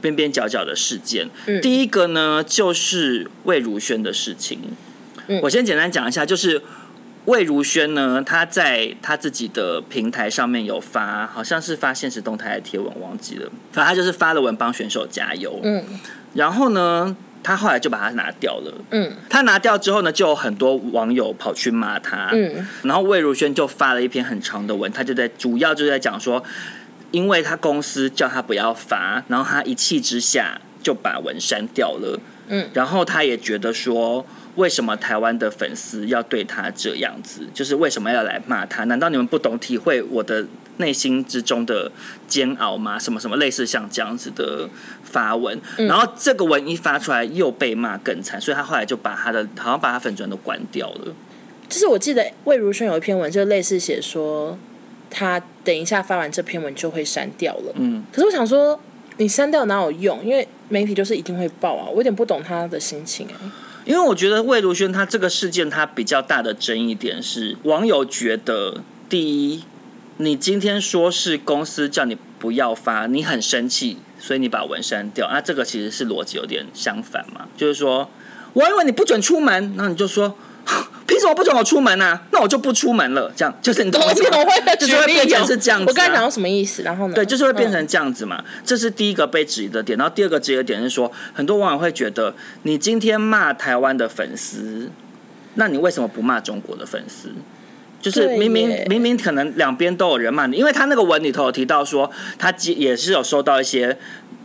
边边角角的事件。嗯、第一个呢就是魏如萱的事情，嗯、我先简单讲一下，就是。魏如萱呢，她在她自己的平台上面有发，好像是发现实动态的贴文，忘记了。反正她就是发了文帮选手加油。嗯。然后呢，她后来就把它拿掉了。嗯。她拿掉之后呢，就有很多网友跑去骂她。嗯。然后魏如萱就发了一篇很长的文，她就在主要就在讲说，因为她公司叫她不要发，然后她一气之下就把文删掉了。嗯。然后她也觉得说。为什么台湾的粉丝要对他这样子？就是为什么要来骂他？难道你们不懂体会我的内心之中的煎熬吗？什么什么类似像这样子的发文，嗯、然后这个文一发出来又被骂更惨，所以他后来就把他的好像把他粉专都关掉了。就是我记得魏如萱有一篇文，就类似写说他等一下发完这篇文就会删掉了。嗯，可是我想说你删掉哪有用？因为媒体就是一定会报啊，我有点不懂他的心情哎。因为我觉得魏如萱她这个事件，她比较大的争议点是，网友觉得，第一，你今天说是公司叫你不要发，你很生气，所以你把文删掉，那这个其实是逻辑有点相反嘛，就是说，我以为你不准出门，那你就说。凭什么不准我出门呢、啊？那我就不出门了。这样就是你懂吗？就是会变成是这样子、啊。我刚才讲到什么意思？然后呢？对，就是会变成这样子嘛。嗯、这是第一个被质疑的点。然后第二个质疑的点是说，很多网友会觉得，你今天骂台湾的粉丝，那你为什么不骂中国的粉丝？就是明明明明可能两边都有人骂你，因为他那个文里头有提到说，他也是有收到一些。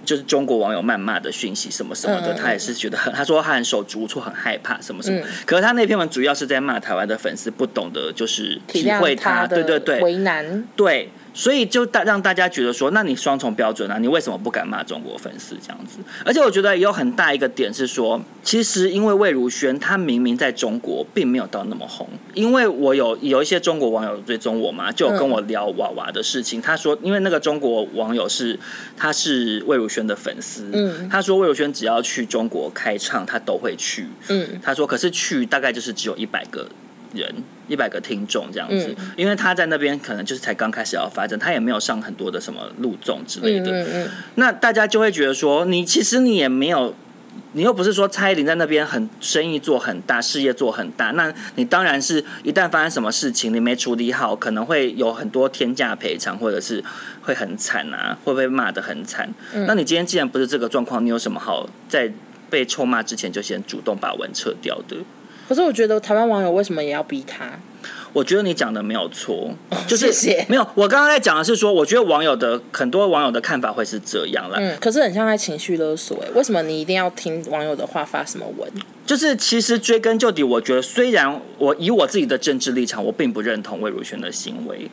就是中国网友谩骂的讯息什么什么的，嗯、他也是觉得很，他说他很手足无措，很害怕什么什么。嗯、可是他那篇文主要是在骂台湾的粉丝不懂得就是体会他，对对对，为难，对。所以就大让大家觉得说，那你双重标准啊？你为什么不敢骂中国粉丝这样子？而且我觉得也有很大一个点是说，其实因为魏如萱她明明在中国并没有到那么红，因为我有有一些中国网友追踪我嘛，就有跟我聊娃娃的事情。他说，因为那个中国网友是他是魏如萱的粉丝，嗯，他说魏如萱只要去中国开唱，他都会去，嗯，他说可是去大概就是只有一百个。人一百个听众这样子，嗯、因为他在那边可能就是才刚开始要发展，他也没有上很多的什么录综之类的。嗯嗯嗯、那大家就会觉得说，你其实你也没有，你又不是说蔡依林在那边很生意做很大，事业做很大，那你当然是一旦发生什么事情，你没处理好，可能会有很多天价赔偿，或者是会很惨啊，会不会骂的很惨？嗯、那你今天既然不是这个状况，你有什么好在被臭骂之前就先主动把文撤掉的？可是我觉得台湾网友为什么也要逼他？我觉得你讲的没有错，就是没有。我刚刚在讲的是说，我觉得网友的很多网友的看法会是这样了。嗯，可是很像在情绪勒索哎，为什么你一定要听网友的话发什么文？就是其实追根究底，我觉得虽然我以我自己的政治立场，我并不认同魏如萱的行为。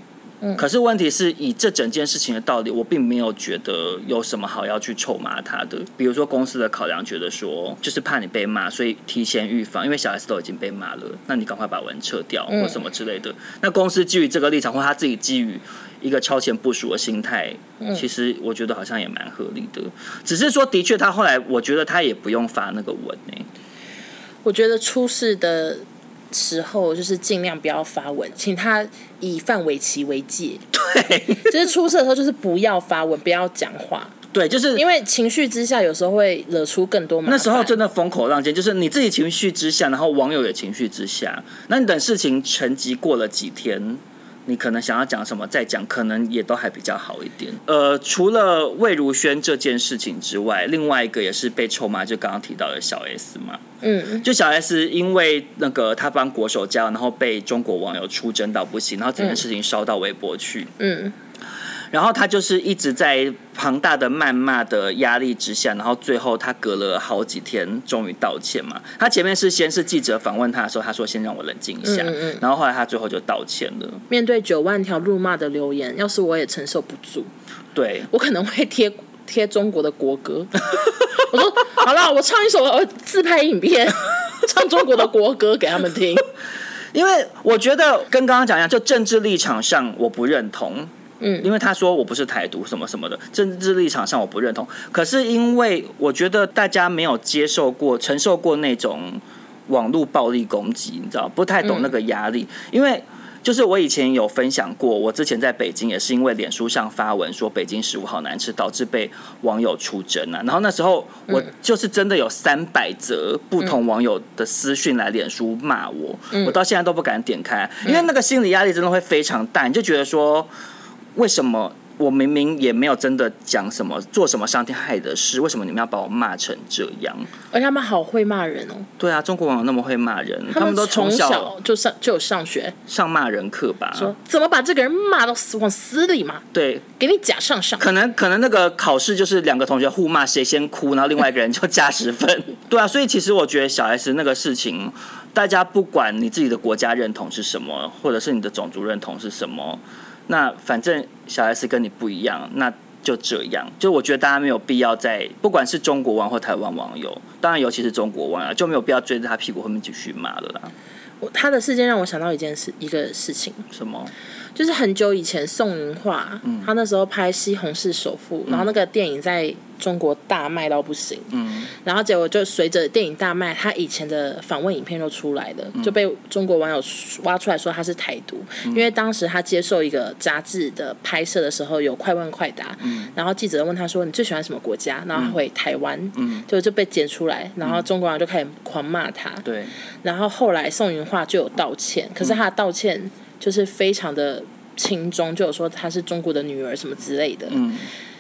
可是问题是，以这整件事情的道理，我并没有觉得有什么好要去臭骂他的。比如说公司的考量，觉得说就是怕你被骂，所以提前预防，因为小 S 都已经被骂了，那你赶快把文撤掉或什么之类的。那公司基于这个立场，或他自己基于一个超前部署的心态，其实我觉得好像也蛮合理的。只是说，的确他后来，我觉得他也不用发那个文呢。我觉得出事的。时候就是尽量不要发文，请他以范玮琪为界。对，就是出事的时候，就是不要发文，不要讲话。对，就是因为情绪之下，有时候会惹出更多麻烦。那时候真的风口浪尖，就是你自己情绪之下，然后网友也情绪之下，那你等事情沉寂过了几天。你可能想要讲什么，再讲，可能也都还比较好一点。呃，除了魏如萱这件事情之外，另外一个也是被臭骂，就刚刚提到的小 S 嘛。嗯，就小 S 因为那个他帮国手加油，然后被中国网友出征到不行，然后整件事情烧到微博去。嗯。然后他就是一直在庞大的谩骂的压力之下，然后最后他隔了好几天，终于道歉嘛。他前面是先是记者访问他的时候，他说先让我冷静一下，嗯嗯，然后后来他最后就道歉了。面对九万条辱骂的留言，要是我也承受不住，对，我可能会贴贴中国的国歌。我说好了，我唱一首自拍影片，唱中国的国歌给他们听，因为我觉得跟刚刚讲一样，就政治立场上我不认同。嗯，因为他说我不是台独什么什么的，政治立场上我不认同。可是因为我觉得大家没有接受过、承受过那种网络暴力攻击，你知道，不太懂那个压力。嗯、因为就是我以前有分享过，我之前在北京也是因为脸书上发文说北京食物好难吃，导致被网友出征啊。然后那时候我就是真的有三百则不同网友的私讯来脸书骂我，嗯、我到现在都不敢点开，因为那个心理压力真的会非常大，你就觉得说。为什么我明明也没有真的讲什么、做什么伤天害理的事？为什么你们要把我骂成这样？而且他们好会骂人哦！对啊，中国网友那么会骂人，他们都从小就上就有上学上骂人课吧？说怎么把这个人骂到死往死里骂？对，给你假上上。可能可能那个考试就是两个同学互骂，谁先哭，然后另外一个人就加十分。对啊，所以其实我觉得小 S 那个事情，大家不管你自己的国家认同是什么，或者是你的种族认同是什么。那反正小 S 跟你不一样，那就这样。就我觉得大家没有必要在，不管是中国网或台湾网友，当然尤其是中国网友，就没有必要追着他屁股后面继续骂了啦。我他的事件让我想到一件事，一个事情。什么？就是很久以前，宋云画，嗯、他那时候拍《西红柿首富》，嗯，然后那个电影在中国大卖到不行，嗯，然后结果就随着电影大卖，他以前的访问影片就出来了，嗯，就被中国网友挖出来说他是台独，嗯，因为当时他接受一个杂志的拍摄的时候有快问快答，嗯，然后记者问他说，你最喜欢什么国家？然后他回台湾，嗯，就就被剪出来，然后中国网友就开始狂骂他，对，然后后来宋云画就有道歉，可是他的道歉。就是非常的轻中，就有说她是中国的女儿什么之类的。嗯，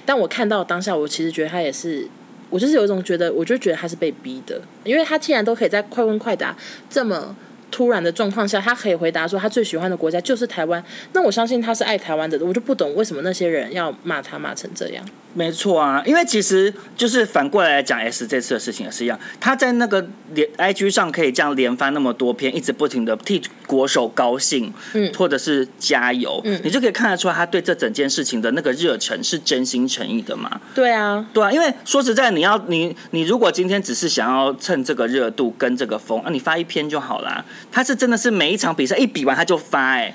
但我看到当下，我其实觉得她也是，我就是有一种觉得，我就觉得她是被逼的，因为她既然都可以在快问快答这么突然的状况下，他可以回答说他最喜欢的国家就是台湾。那我相信他是爱台湾的，我就不懂为什么那些人要骂他骂成这样。没错啊，因为其实就是反过来讲，S 这次的事情也是一样，他在那个连 IG 上可以这样连发那么多篇，一直不停的替国手高兴，嗯，或者是加油，嗯，你就可以看得出来他对这整件事情的那个热忱是真心诚意的嘛。对啊，对啊，因为说实在，你要你你如果今天只是想要趁这个热度跟这个风，啊，你发一篇就好啦。他是真的是每一场比赛一比完他就发，欸，哎。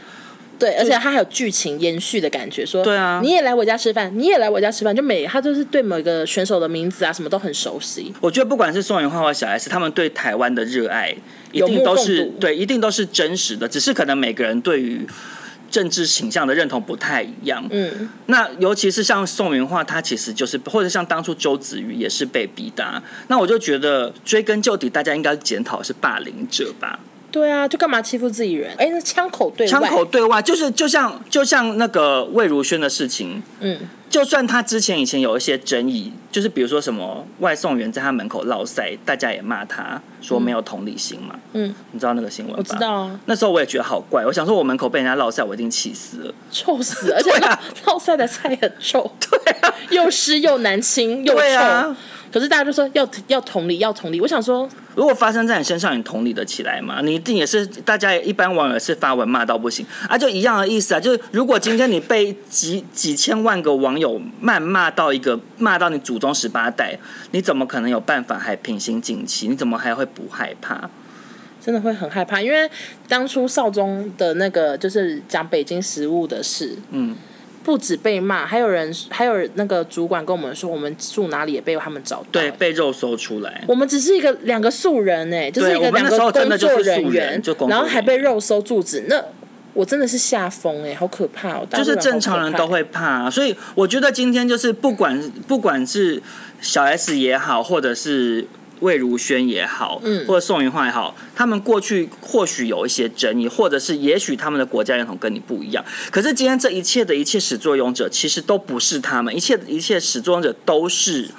对，而且他还有剧情延续的感觉，说，对啊，你也来我家吃饭，你也来我家吃饭，就每他就是对每个选手的名字啊什么都很熟悉。我觉得不管是宋芸樺或小 S，他们对台湾的热爱一定都是对，一定都是真实的，只是可能每个人对于政治倾向的认同不太一样。嗯，那尤其是像宋芸樺，他其实就是，或者像当初周子瑜也是被逼的啊。那我就觉得追根究底，大家应该检讨是霸凌者吧。对啊，就干嘛欺负自己人？哎，那枪口对外，枪口对外，就是就像就像那个魏如萱的事情，嗯，就算他之前以前有一些争议，就是比如说什么外送员在他门口落赛，大家也骂他说没有同理心嘛，嗯，你知道那个新闻吧？我知道啊。那时候我也觉得好怪，我想说我门口被人家落赛，我一定气死了，臭死了，而且烙赛的菜很臭，对啊，又湿又难清又臭。对啊可是大家就说要要同理，要同理。我想说，如果发生在你身上，你同理得起来吗？你一定也是，大家一般网友是发文骂到不行啊，就一样的意思啊。就是如果今天你被几几千万个网友谩骂到一个骂到你祖宗十八代，你怎么可能有办法还平心静气？你怎么还会不害怕？真的会很害怕，因为当初少中的那个就是讲北京食物的事，嗯。不止被骂，还有人，还有那个主管跟我们说，我们住哪里也被他们找到，对，被肉搜出来。我们只是一个两个素人哎，就是一个两个工作人员，然后还被肉搜住址，那我真的是吓疯哎，好可怕哦！就是正常人都会怕，所以我觉得今天就是不管不管是小 S 也好，或者是。魏如萱也好，嗯，或者宋云焕也好，他们过去或许有一些争议，或者是也许他们的国家认同跟你不一样。可是今天这一切的一切始作俑者，其实都不是他们，一切一切始作俑者都是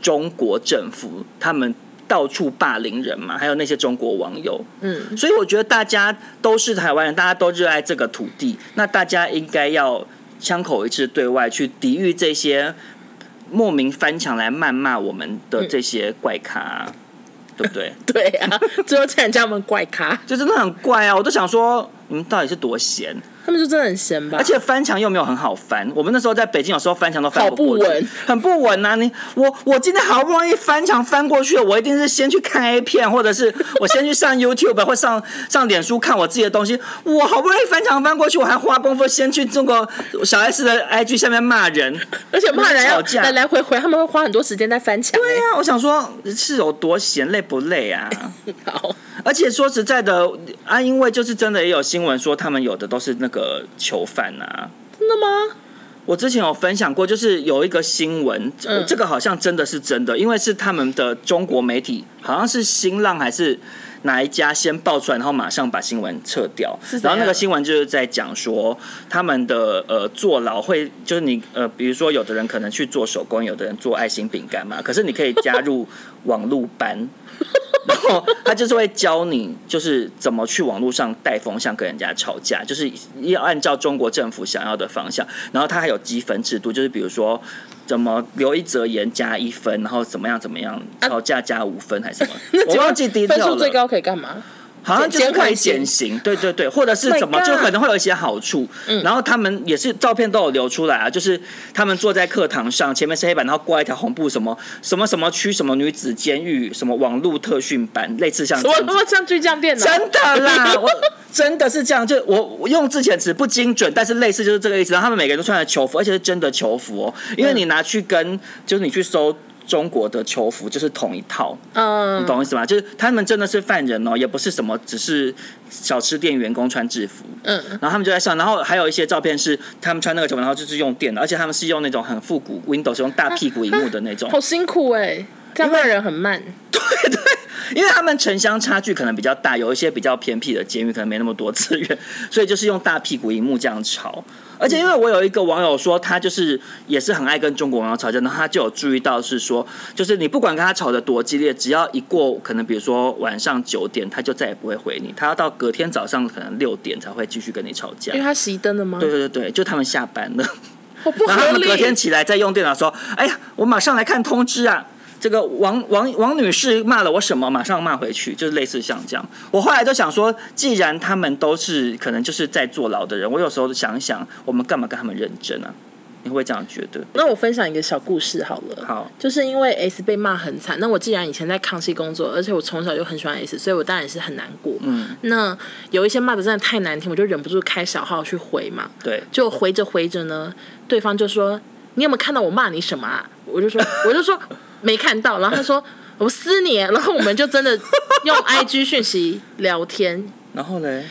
中国政府，他们到处霸凌人嘛，还有那些中国网友，嗯，所以我觉得大家都是台湾人，大家都热爱这个土地，那大家应该要枪口一致对外去抵御这些。莫名翻墙来谩骂我们的这些怪咖，嗯、对不对？对啊，最后竟然叫我们怪咖，就真的很怪啊！我都想说，你们到底是多闲？他们就真的很闲吧，而且翻墙又没有很好翻。我们那时候在北京，有时候翻墙都翻不稳，很不稳呐、啊。你我我今天好不容易翻墙翻过去了，我一定是先去看 A 片，或者是我先去上 YouTube 或上上脸书看我自己的东西。我好不容易翻墙翻过去，我还花功夫先去中国小 S 的 IG 下面骂人，而且骂人要来来回回，他们会花很多时间在翻墙。对呀、啊，我想说，是有多闲，累不累啊？好。而且说实在的啊，因为就是真的也有新闻说，他们有的都是那个囚犯啊。真的吗？我之前有分享过，就是有一个新闻，嗯、这个好像真的是真的，因为是他们的中国媒体，好像是新浪还是哪一家先爆出来，然后马上把新闻撤掉。然后那个新闻就是在讲说，他们的呃坐牢会，就是你呃，比如说有的人可能去做手工，有的人做爱心饼干嘛，可是你可以加入网络班。然后他就是会教你，就是怎么去网络上带风向跟人家吵架，就是要按照中国政府想要的方向。然后他还有积分制度，就是比如说怎么留一则言加一分，然后怎么样怎么样吵架加五分还是什么？我忘记第一。分数最高可以干嘛？好像就是可以减刑，对对对，或者是怎么，就可能会有一些好处。嗯，然后他们也是照片都有流出来啊，就是他们坐在课堂上，前面是黑板，然后挂一条红布，什么什么什么区，什么女子监狱，什么网络特训班，类似像什么像巨匠电脑，真的啦，我真的是这样，就我我用之前词不精准，但是类似就是这个意思。然后他们每个人都穿着囚服，而且是真的囚服哦，因为你拿去跟，就是你去搜。中国的囚服就是同一套，嗯，你懂我意思吗？就是他们真的是犯人哦，也不是什么只是小吃店员工穿制服，嗯，然后他们就在上，然后还有一些照片是他们穿那个什么，然后就是用电的，而且他们是用那种很复古 Windows 用大屁股荧幕的那种，好辛苦哎，这样骂人很慢，对 对。因为他们城乡差距可能比较大，有一些比较偏僻的监狱可能没那么多资源，所以就是用大屁股荧幕这样吵。而且因为我有一个网友说，他就是也是很爱跟中国网友吵架，然后他就有注意到是说，就是你不管跟他吵得多激烈，只要一过可能比如说晚上九点，他就再也不会回你，他要到隔天早上可能六点才会继续跟你吵架。因为他熄灯了吗？对对对对，就他们下班了。然后他们隔天起来再用电脑说，哎呀，我马上来看通知啊。这个王王王女士骂了我什么？马上骂回去，就是类似像这样。我后来就想说，既然他们都是可能就是在坐牢的人，我有时候想一想，我们干嘛跟他们认真啊？你会这样觉得？那我分享一个小故事好了。好，就是因为 S 被骂很惨，那我既然以前在康熙工作，而且我从小就很喜欢 S，所以我当然也是很难过。嗯，那有一些骂的真的太难听，我就忍不住开小号去回嘛。对，就回着回着呢，对方就说：“你有没有看到我骂你什么啊？”我就说：“ 我就说。”没看到，然后他说 我撕你，然后我们就真的用 IG 讯息聊天，然后呢？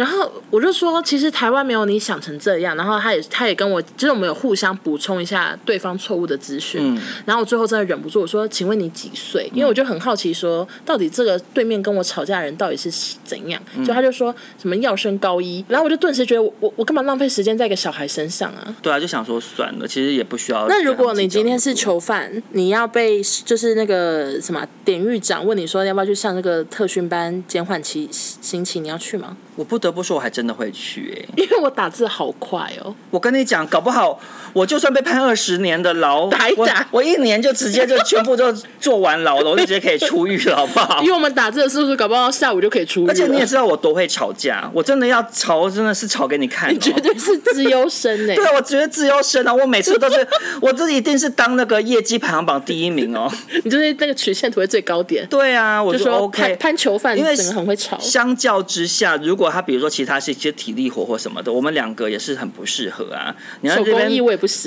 然后我就说，其实台湾没有你想成这样。然后他也他也跟我，就是我们有互相补充一下对方错误的资讯。嗯、然后我最后真的忍不住，我说：“请问你几岁？”因为我就很好奇，说到底这个对面跟我吵架的人到底是怎样？嗯、就他就说什么要升高一，然后我就顿时觉得我我我干嘛浪费时间在一个小孩身上啊？对啊，就想说算了，其实也不需要。那如果你今天是囚犯，你要被就是那个什么典狱长问你说要不要去上那个特训班减缓期刑期，你要去吗？我不得不说，我还真的会去哎、欸，因为我打字好快哦。我跟你讲，搞不好我就算被判二十年的牢，打一打我，我一年就直接就全部就坐完牢了，我就直接可以出狱了，好不好？因为我们打字的是不是搞不好下午就可以出狱？而且你也知道我多会吵架，我真的要吵，真的是吵给你看。你绝对是资优生哎、欸！对，我觉得资优生啊，我每次都是，我这一定是当那个业绩排行榜第一名哦。你就是那个曲线图的最高点。对啊，我就 OK 就潘囚犯，因为很会吵。相较之下，如果他比如说其他是。一些体力活或什么的，我们两个也是很不适合啊。你要这边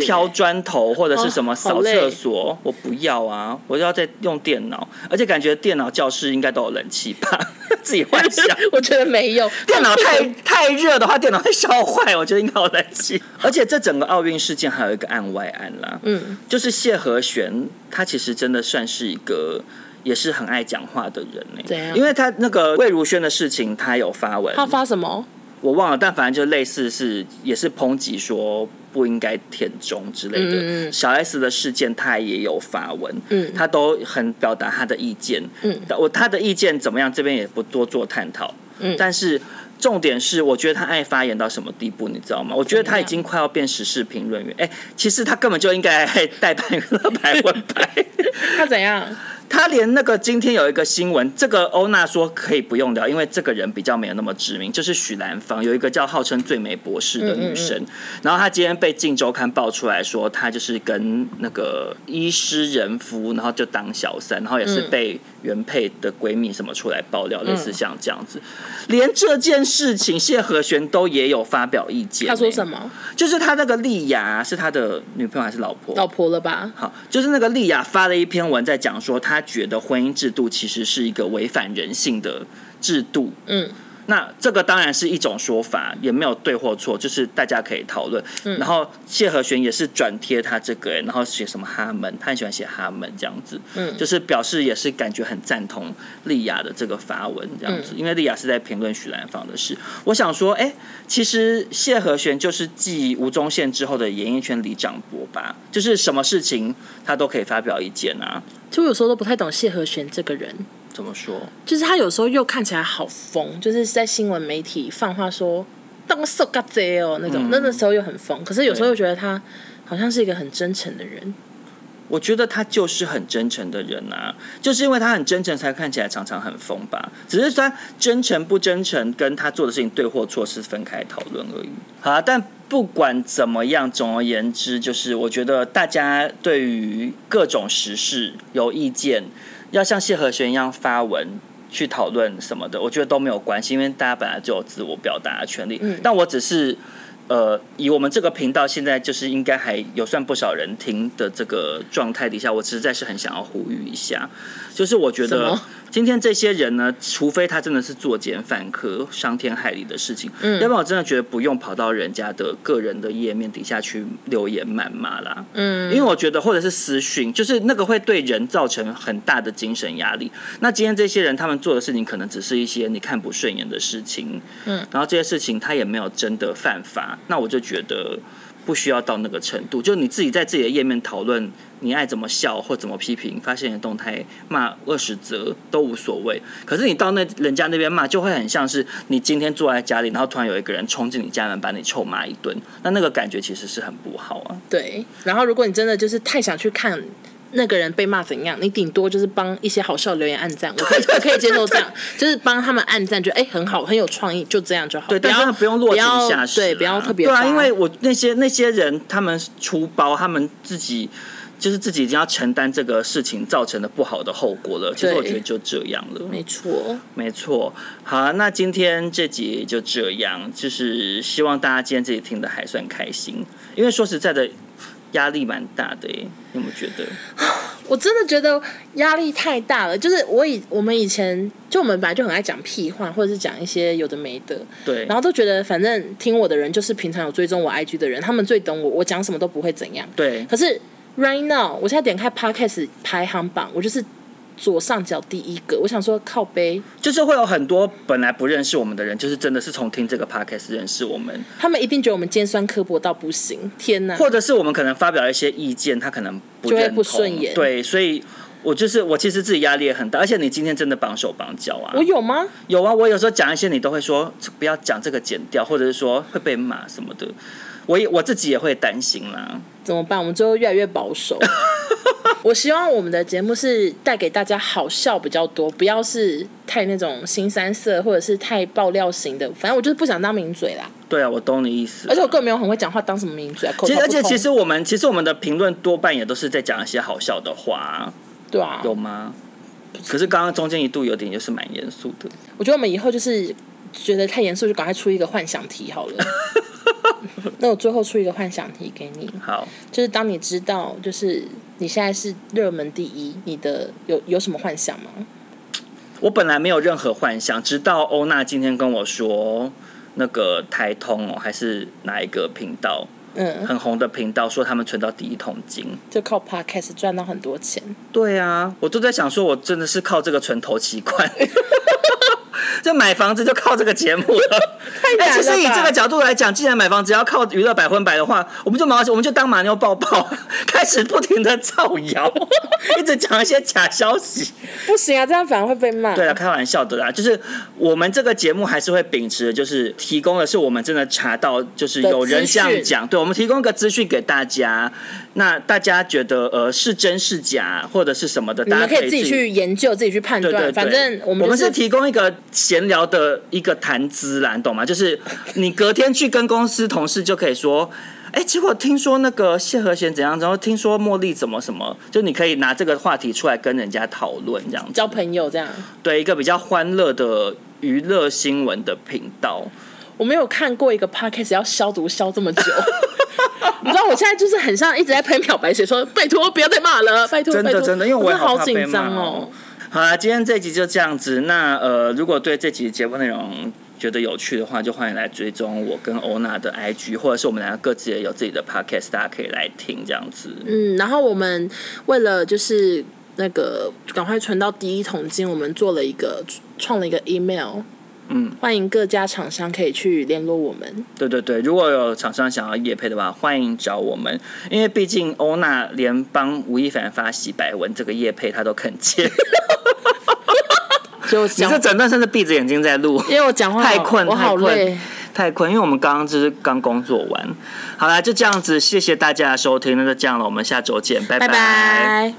挑砖头或者是什么扫厕所，哦、我不要啊！我就要在用电脑，而且感觉电脑教室应该都有冷气吧？自己幻想，我觉得没有。电脑太太热的话，电脑会烧坏。我觉得应该有冷气。而且这整个奥运事件还有一个案外案啦，嗯，就是谢和弦，他其实真的算是一个。也是很爱讲话的人呢，怎样？因为他那个魏如萱的事情，他有发文。他发什么？我忘了，但反正就类似是也是抨击说不应该填中之类的。嗯嗯。小 S 的事件，他也有发文。嗯。他都很表达他的意见。嗯。我他的意见怎么样？这边也不多做探讨。嗯。但是重点是，我觉得他爱发言到什么地步，你知道吗？我觉得他已经快要变时事评论员。哎，其实他根本就应该代班娱乐百分百。他怎样？他连那个今天有一个新闻，这个欧娜说可以不用聊，因为这个人比较没有那么知名，就是许兰芳有一个叫号称最美博士的女生，嗯嗯嗯，然后她今天被《镜周刊》爆出来说，她就是跟那个医师人夫，然后就当小三，然后也是被原配的闺蜜什么出来爆料，嗯、类似像这样子，连这件事情谢和弦都也有发表意见。他说什么？就是他那个丽雅是他的女朋友还是老婆？老婆了吧？好，就是那个丽雅发了一篇文在讲说他。觉得婚姻制度其实是一个违反人性的制度。嗯，那这个当然是一种说法，也没有对或错，就是大家可以讨论。嗯，然后谢和弦也是转贴他这个，然后写什么哈门，他很喜欢写哈门这样子。嗯，就是表示也是感觉很赞同丽雅的这个发文这样子，嗯，因为丽雅是在评论许兰芳的事。我想说，哎，其实谢和弦就是继吴宗宪之后的演艺圈里长伯吧，就是什么事情他都可以发表意见啊。就我有时候都不太懂谢和弦这个人，怎么说？就是他有时候又看起来好疯，就是在新闻媒体放话说“当色嘎贼哦”那种，那个时候又很疯。可是有时候又觉得他好像是一个很真诚的人。我觉得他就是很真诚的人啊，就是因为他很真诚，才看起来常常很疯吧。只是说真诚不真诚，跟他做的事情对或错是分开讨论而已。好啊，但。不管怎么样，总而言之，就是我觉得大家对于各种时事有意见，要像谢和弦一样发文去讨论什么的，我觉得都没有关系，因为大家本来就有自我表达的权利。嗯，但我只是。呃，以我们这个频道现在就是应该还有算不少人听的这个状态底下，我实在是很想要呼吁一下，就是我觉得今天这些人呢，除非他真的是作奸犯科、伤天害理的事情，嗯，要不然我真的觉得不用跑到人家的个人的页面底下去留言谩骂啦，嗯，因为我觉得或者是私讯，就是那个会对人造成很大的精神压力。那今天这些人他们做的事情，可能只是一些你看不顺眼的事情，嗯，然后这些事情他也没有真的犯法，那我就觉得。不需要到那个程度，就你自己在自己的页面讨论，你爱怎么笑或怎么批评，发现你的动态骂二十则都无所谓。可是你到那人家那边骂，就会很像是你今天坐在家里，然后突然有一个人冲进你家门，把你臭骂一顿，那那个感觉其实是很不好啊。对，然后如果你真的就是太想去看。那个人被骂怎样？你顶多就是帮一些好笑留言按赞，我可以我可以 接受这样，就是帮他们按赞，觉得哎很好，很有创意，就这样就好。对，但是不用落井下石，对，不要特别。对啊，因为我那些那些人，他们出包，他们自己就是自己已经要承担这个事情造成的不好的后果了。其实我觉得就这样了，没错，没错。好啊，那今天这集就这样，就是希望大家今天这集听的还算开心，因为说实在的。压力蛮大的耶，你有没有觉得？我真的觉得压力太大了。就是我以我们以前就我们本来就很爱讲屁话，或者是讲一些有的没的，对。然后都觉得反正听我的人就是平常有追踪我 IG 的人，他们最懂我，我讲什么都不会怎样。对。可是 right now，我现在点开 Podcast 排行榜，我就是。左上角第一个，我想说靠背，就是会有很多本来不认识我们的人，就是真的是从听这个 podcast 认识我们。他们一定觉得我们尖酸刻薄到不行，天哪！或者是我们可能发表一些意见，他可能不就会不顺眼。对，所以我就是我，其实自己压力也很大。而且你今天真的绑手绑脚啊！我有吗？有啊！我有时候讲一些，你都会说不要讲这个，剪掉，或者是说会被骂什么的。我也我自己也会担心啦。怎么办？我们最后越来越保守。我希望我们的节目是带给大家好笑比较多，不要是太那种新三色或者是太爆料型的。反正我就是不想当名嘴啦。对啊，我懂你意思。而且我根本没有很会讲话，当什么名嘴啊？其实，而且其实我们其实我们的评论多半也都是在讲一些好笑的话。对啊。有吗？可是刚刚中间一度有点就是蛮严肃的。我觉得我们以后就是觉得太严肃，就赶快出一个幻想题好了。那我最后出一个幻想题给你。好。就是当你知道，就是。你现在是热门第一，你的有有什么幻想吗？我本来没有任何幻想，直到欧娜今天跟我说，那个台通哦，还是哪一个频道，嗯，很红的频道，说他们存到第一桶金，就靠 Podcast 赚到很多钱。对啊，我都在想说，我真的是靠这个存头期款。就买房子就靠这个节目了，哎、欸，其实以这个角度来讲，既然买房子要靠娱乐百分百的话，我们就马我们就当马妞抱抱，开始不停的造谣，一直讲一些假消息。不行啊，这样反而会被骂。对啊，开玩笑的啦，就是我们这个节目还是会秉持的，就是提供的是我们真的查到，就是有人这样讲，对，我们提供一个资讯给大家。那大家觉得呃是真是假或者是什么的，大家可以自己去研究，自己去判断。对对对，反正我们、就是、我们是提供一个闲聊的一个谈资啦，你懂吗？就是你隔天去跟公司同事就可以说，哎、欸，结果听说那个谢和弦怎样，然后听说茉莉怎么什么，就你可以拿这个话题出来跟人家讨论，这样交朋友这样。对，一个比较欢乐的娱乐新闻的频道。我没有看过一个 podcast 要消毒消这么久。你知道我现在就是很像一直在喷漂白水，说拜托不要再骂了，拜托。真的真的，因为我也好紧张哦。好啦，今天这集就这样子。那呃，如果对这集节目内容觉得有趣的话，就欢迎来追踪我跟欧娜的 IG，或者是我们两个各自也有自己的 podcast，大家可以来听这样子。嗯，然后我们为了就是那个赶快存到第一桶金，我们做了一个创了一个 email。嗯，欢迎各家厂商可以去联络我们。对对对，如果有厂商想要夜配的话，欢迎找我们。因为毕竟欧娜连帮吴亦凡发洗白文这个夜配，他都肯接。就你这整段甚至闭着眼睛在录，因为我讲话太困，我好累，太困，太困。因为我们刚刚就是刚工作完。好啦，就这样子，谢谢大家的收听，那就这样了，我们下周见，拜拜。拜拜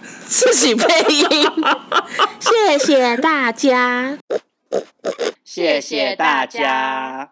自己配音，谢谢大家，谢谢大家。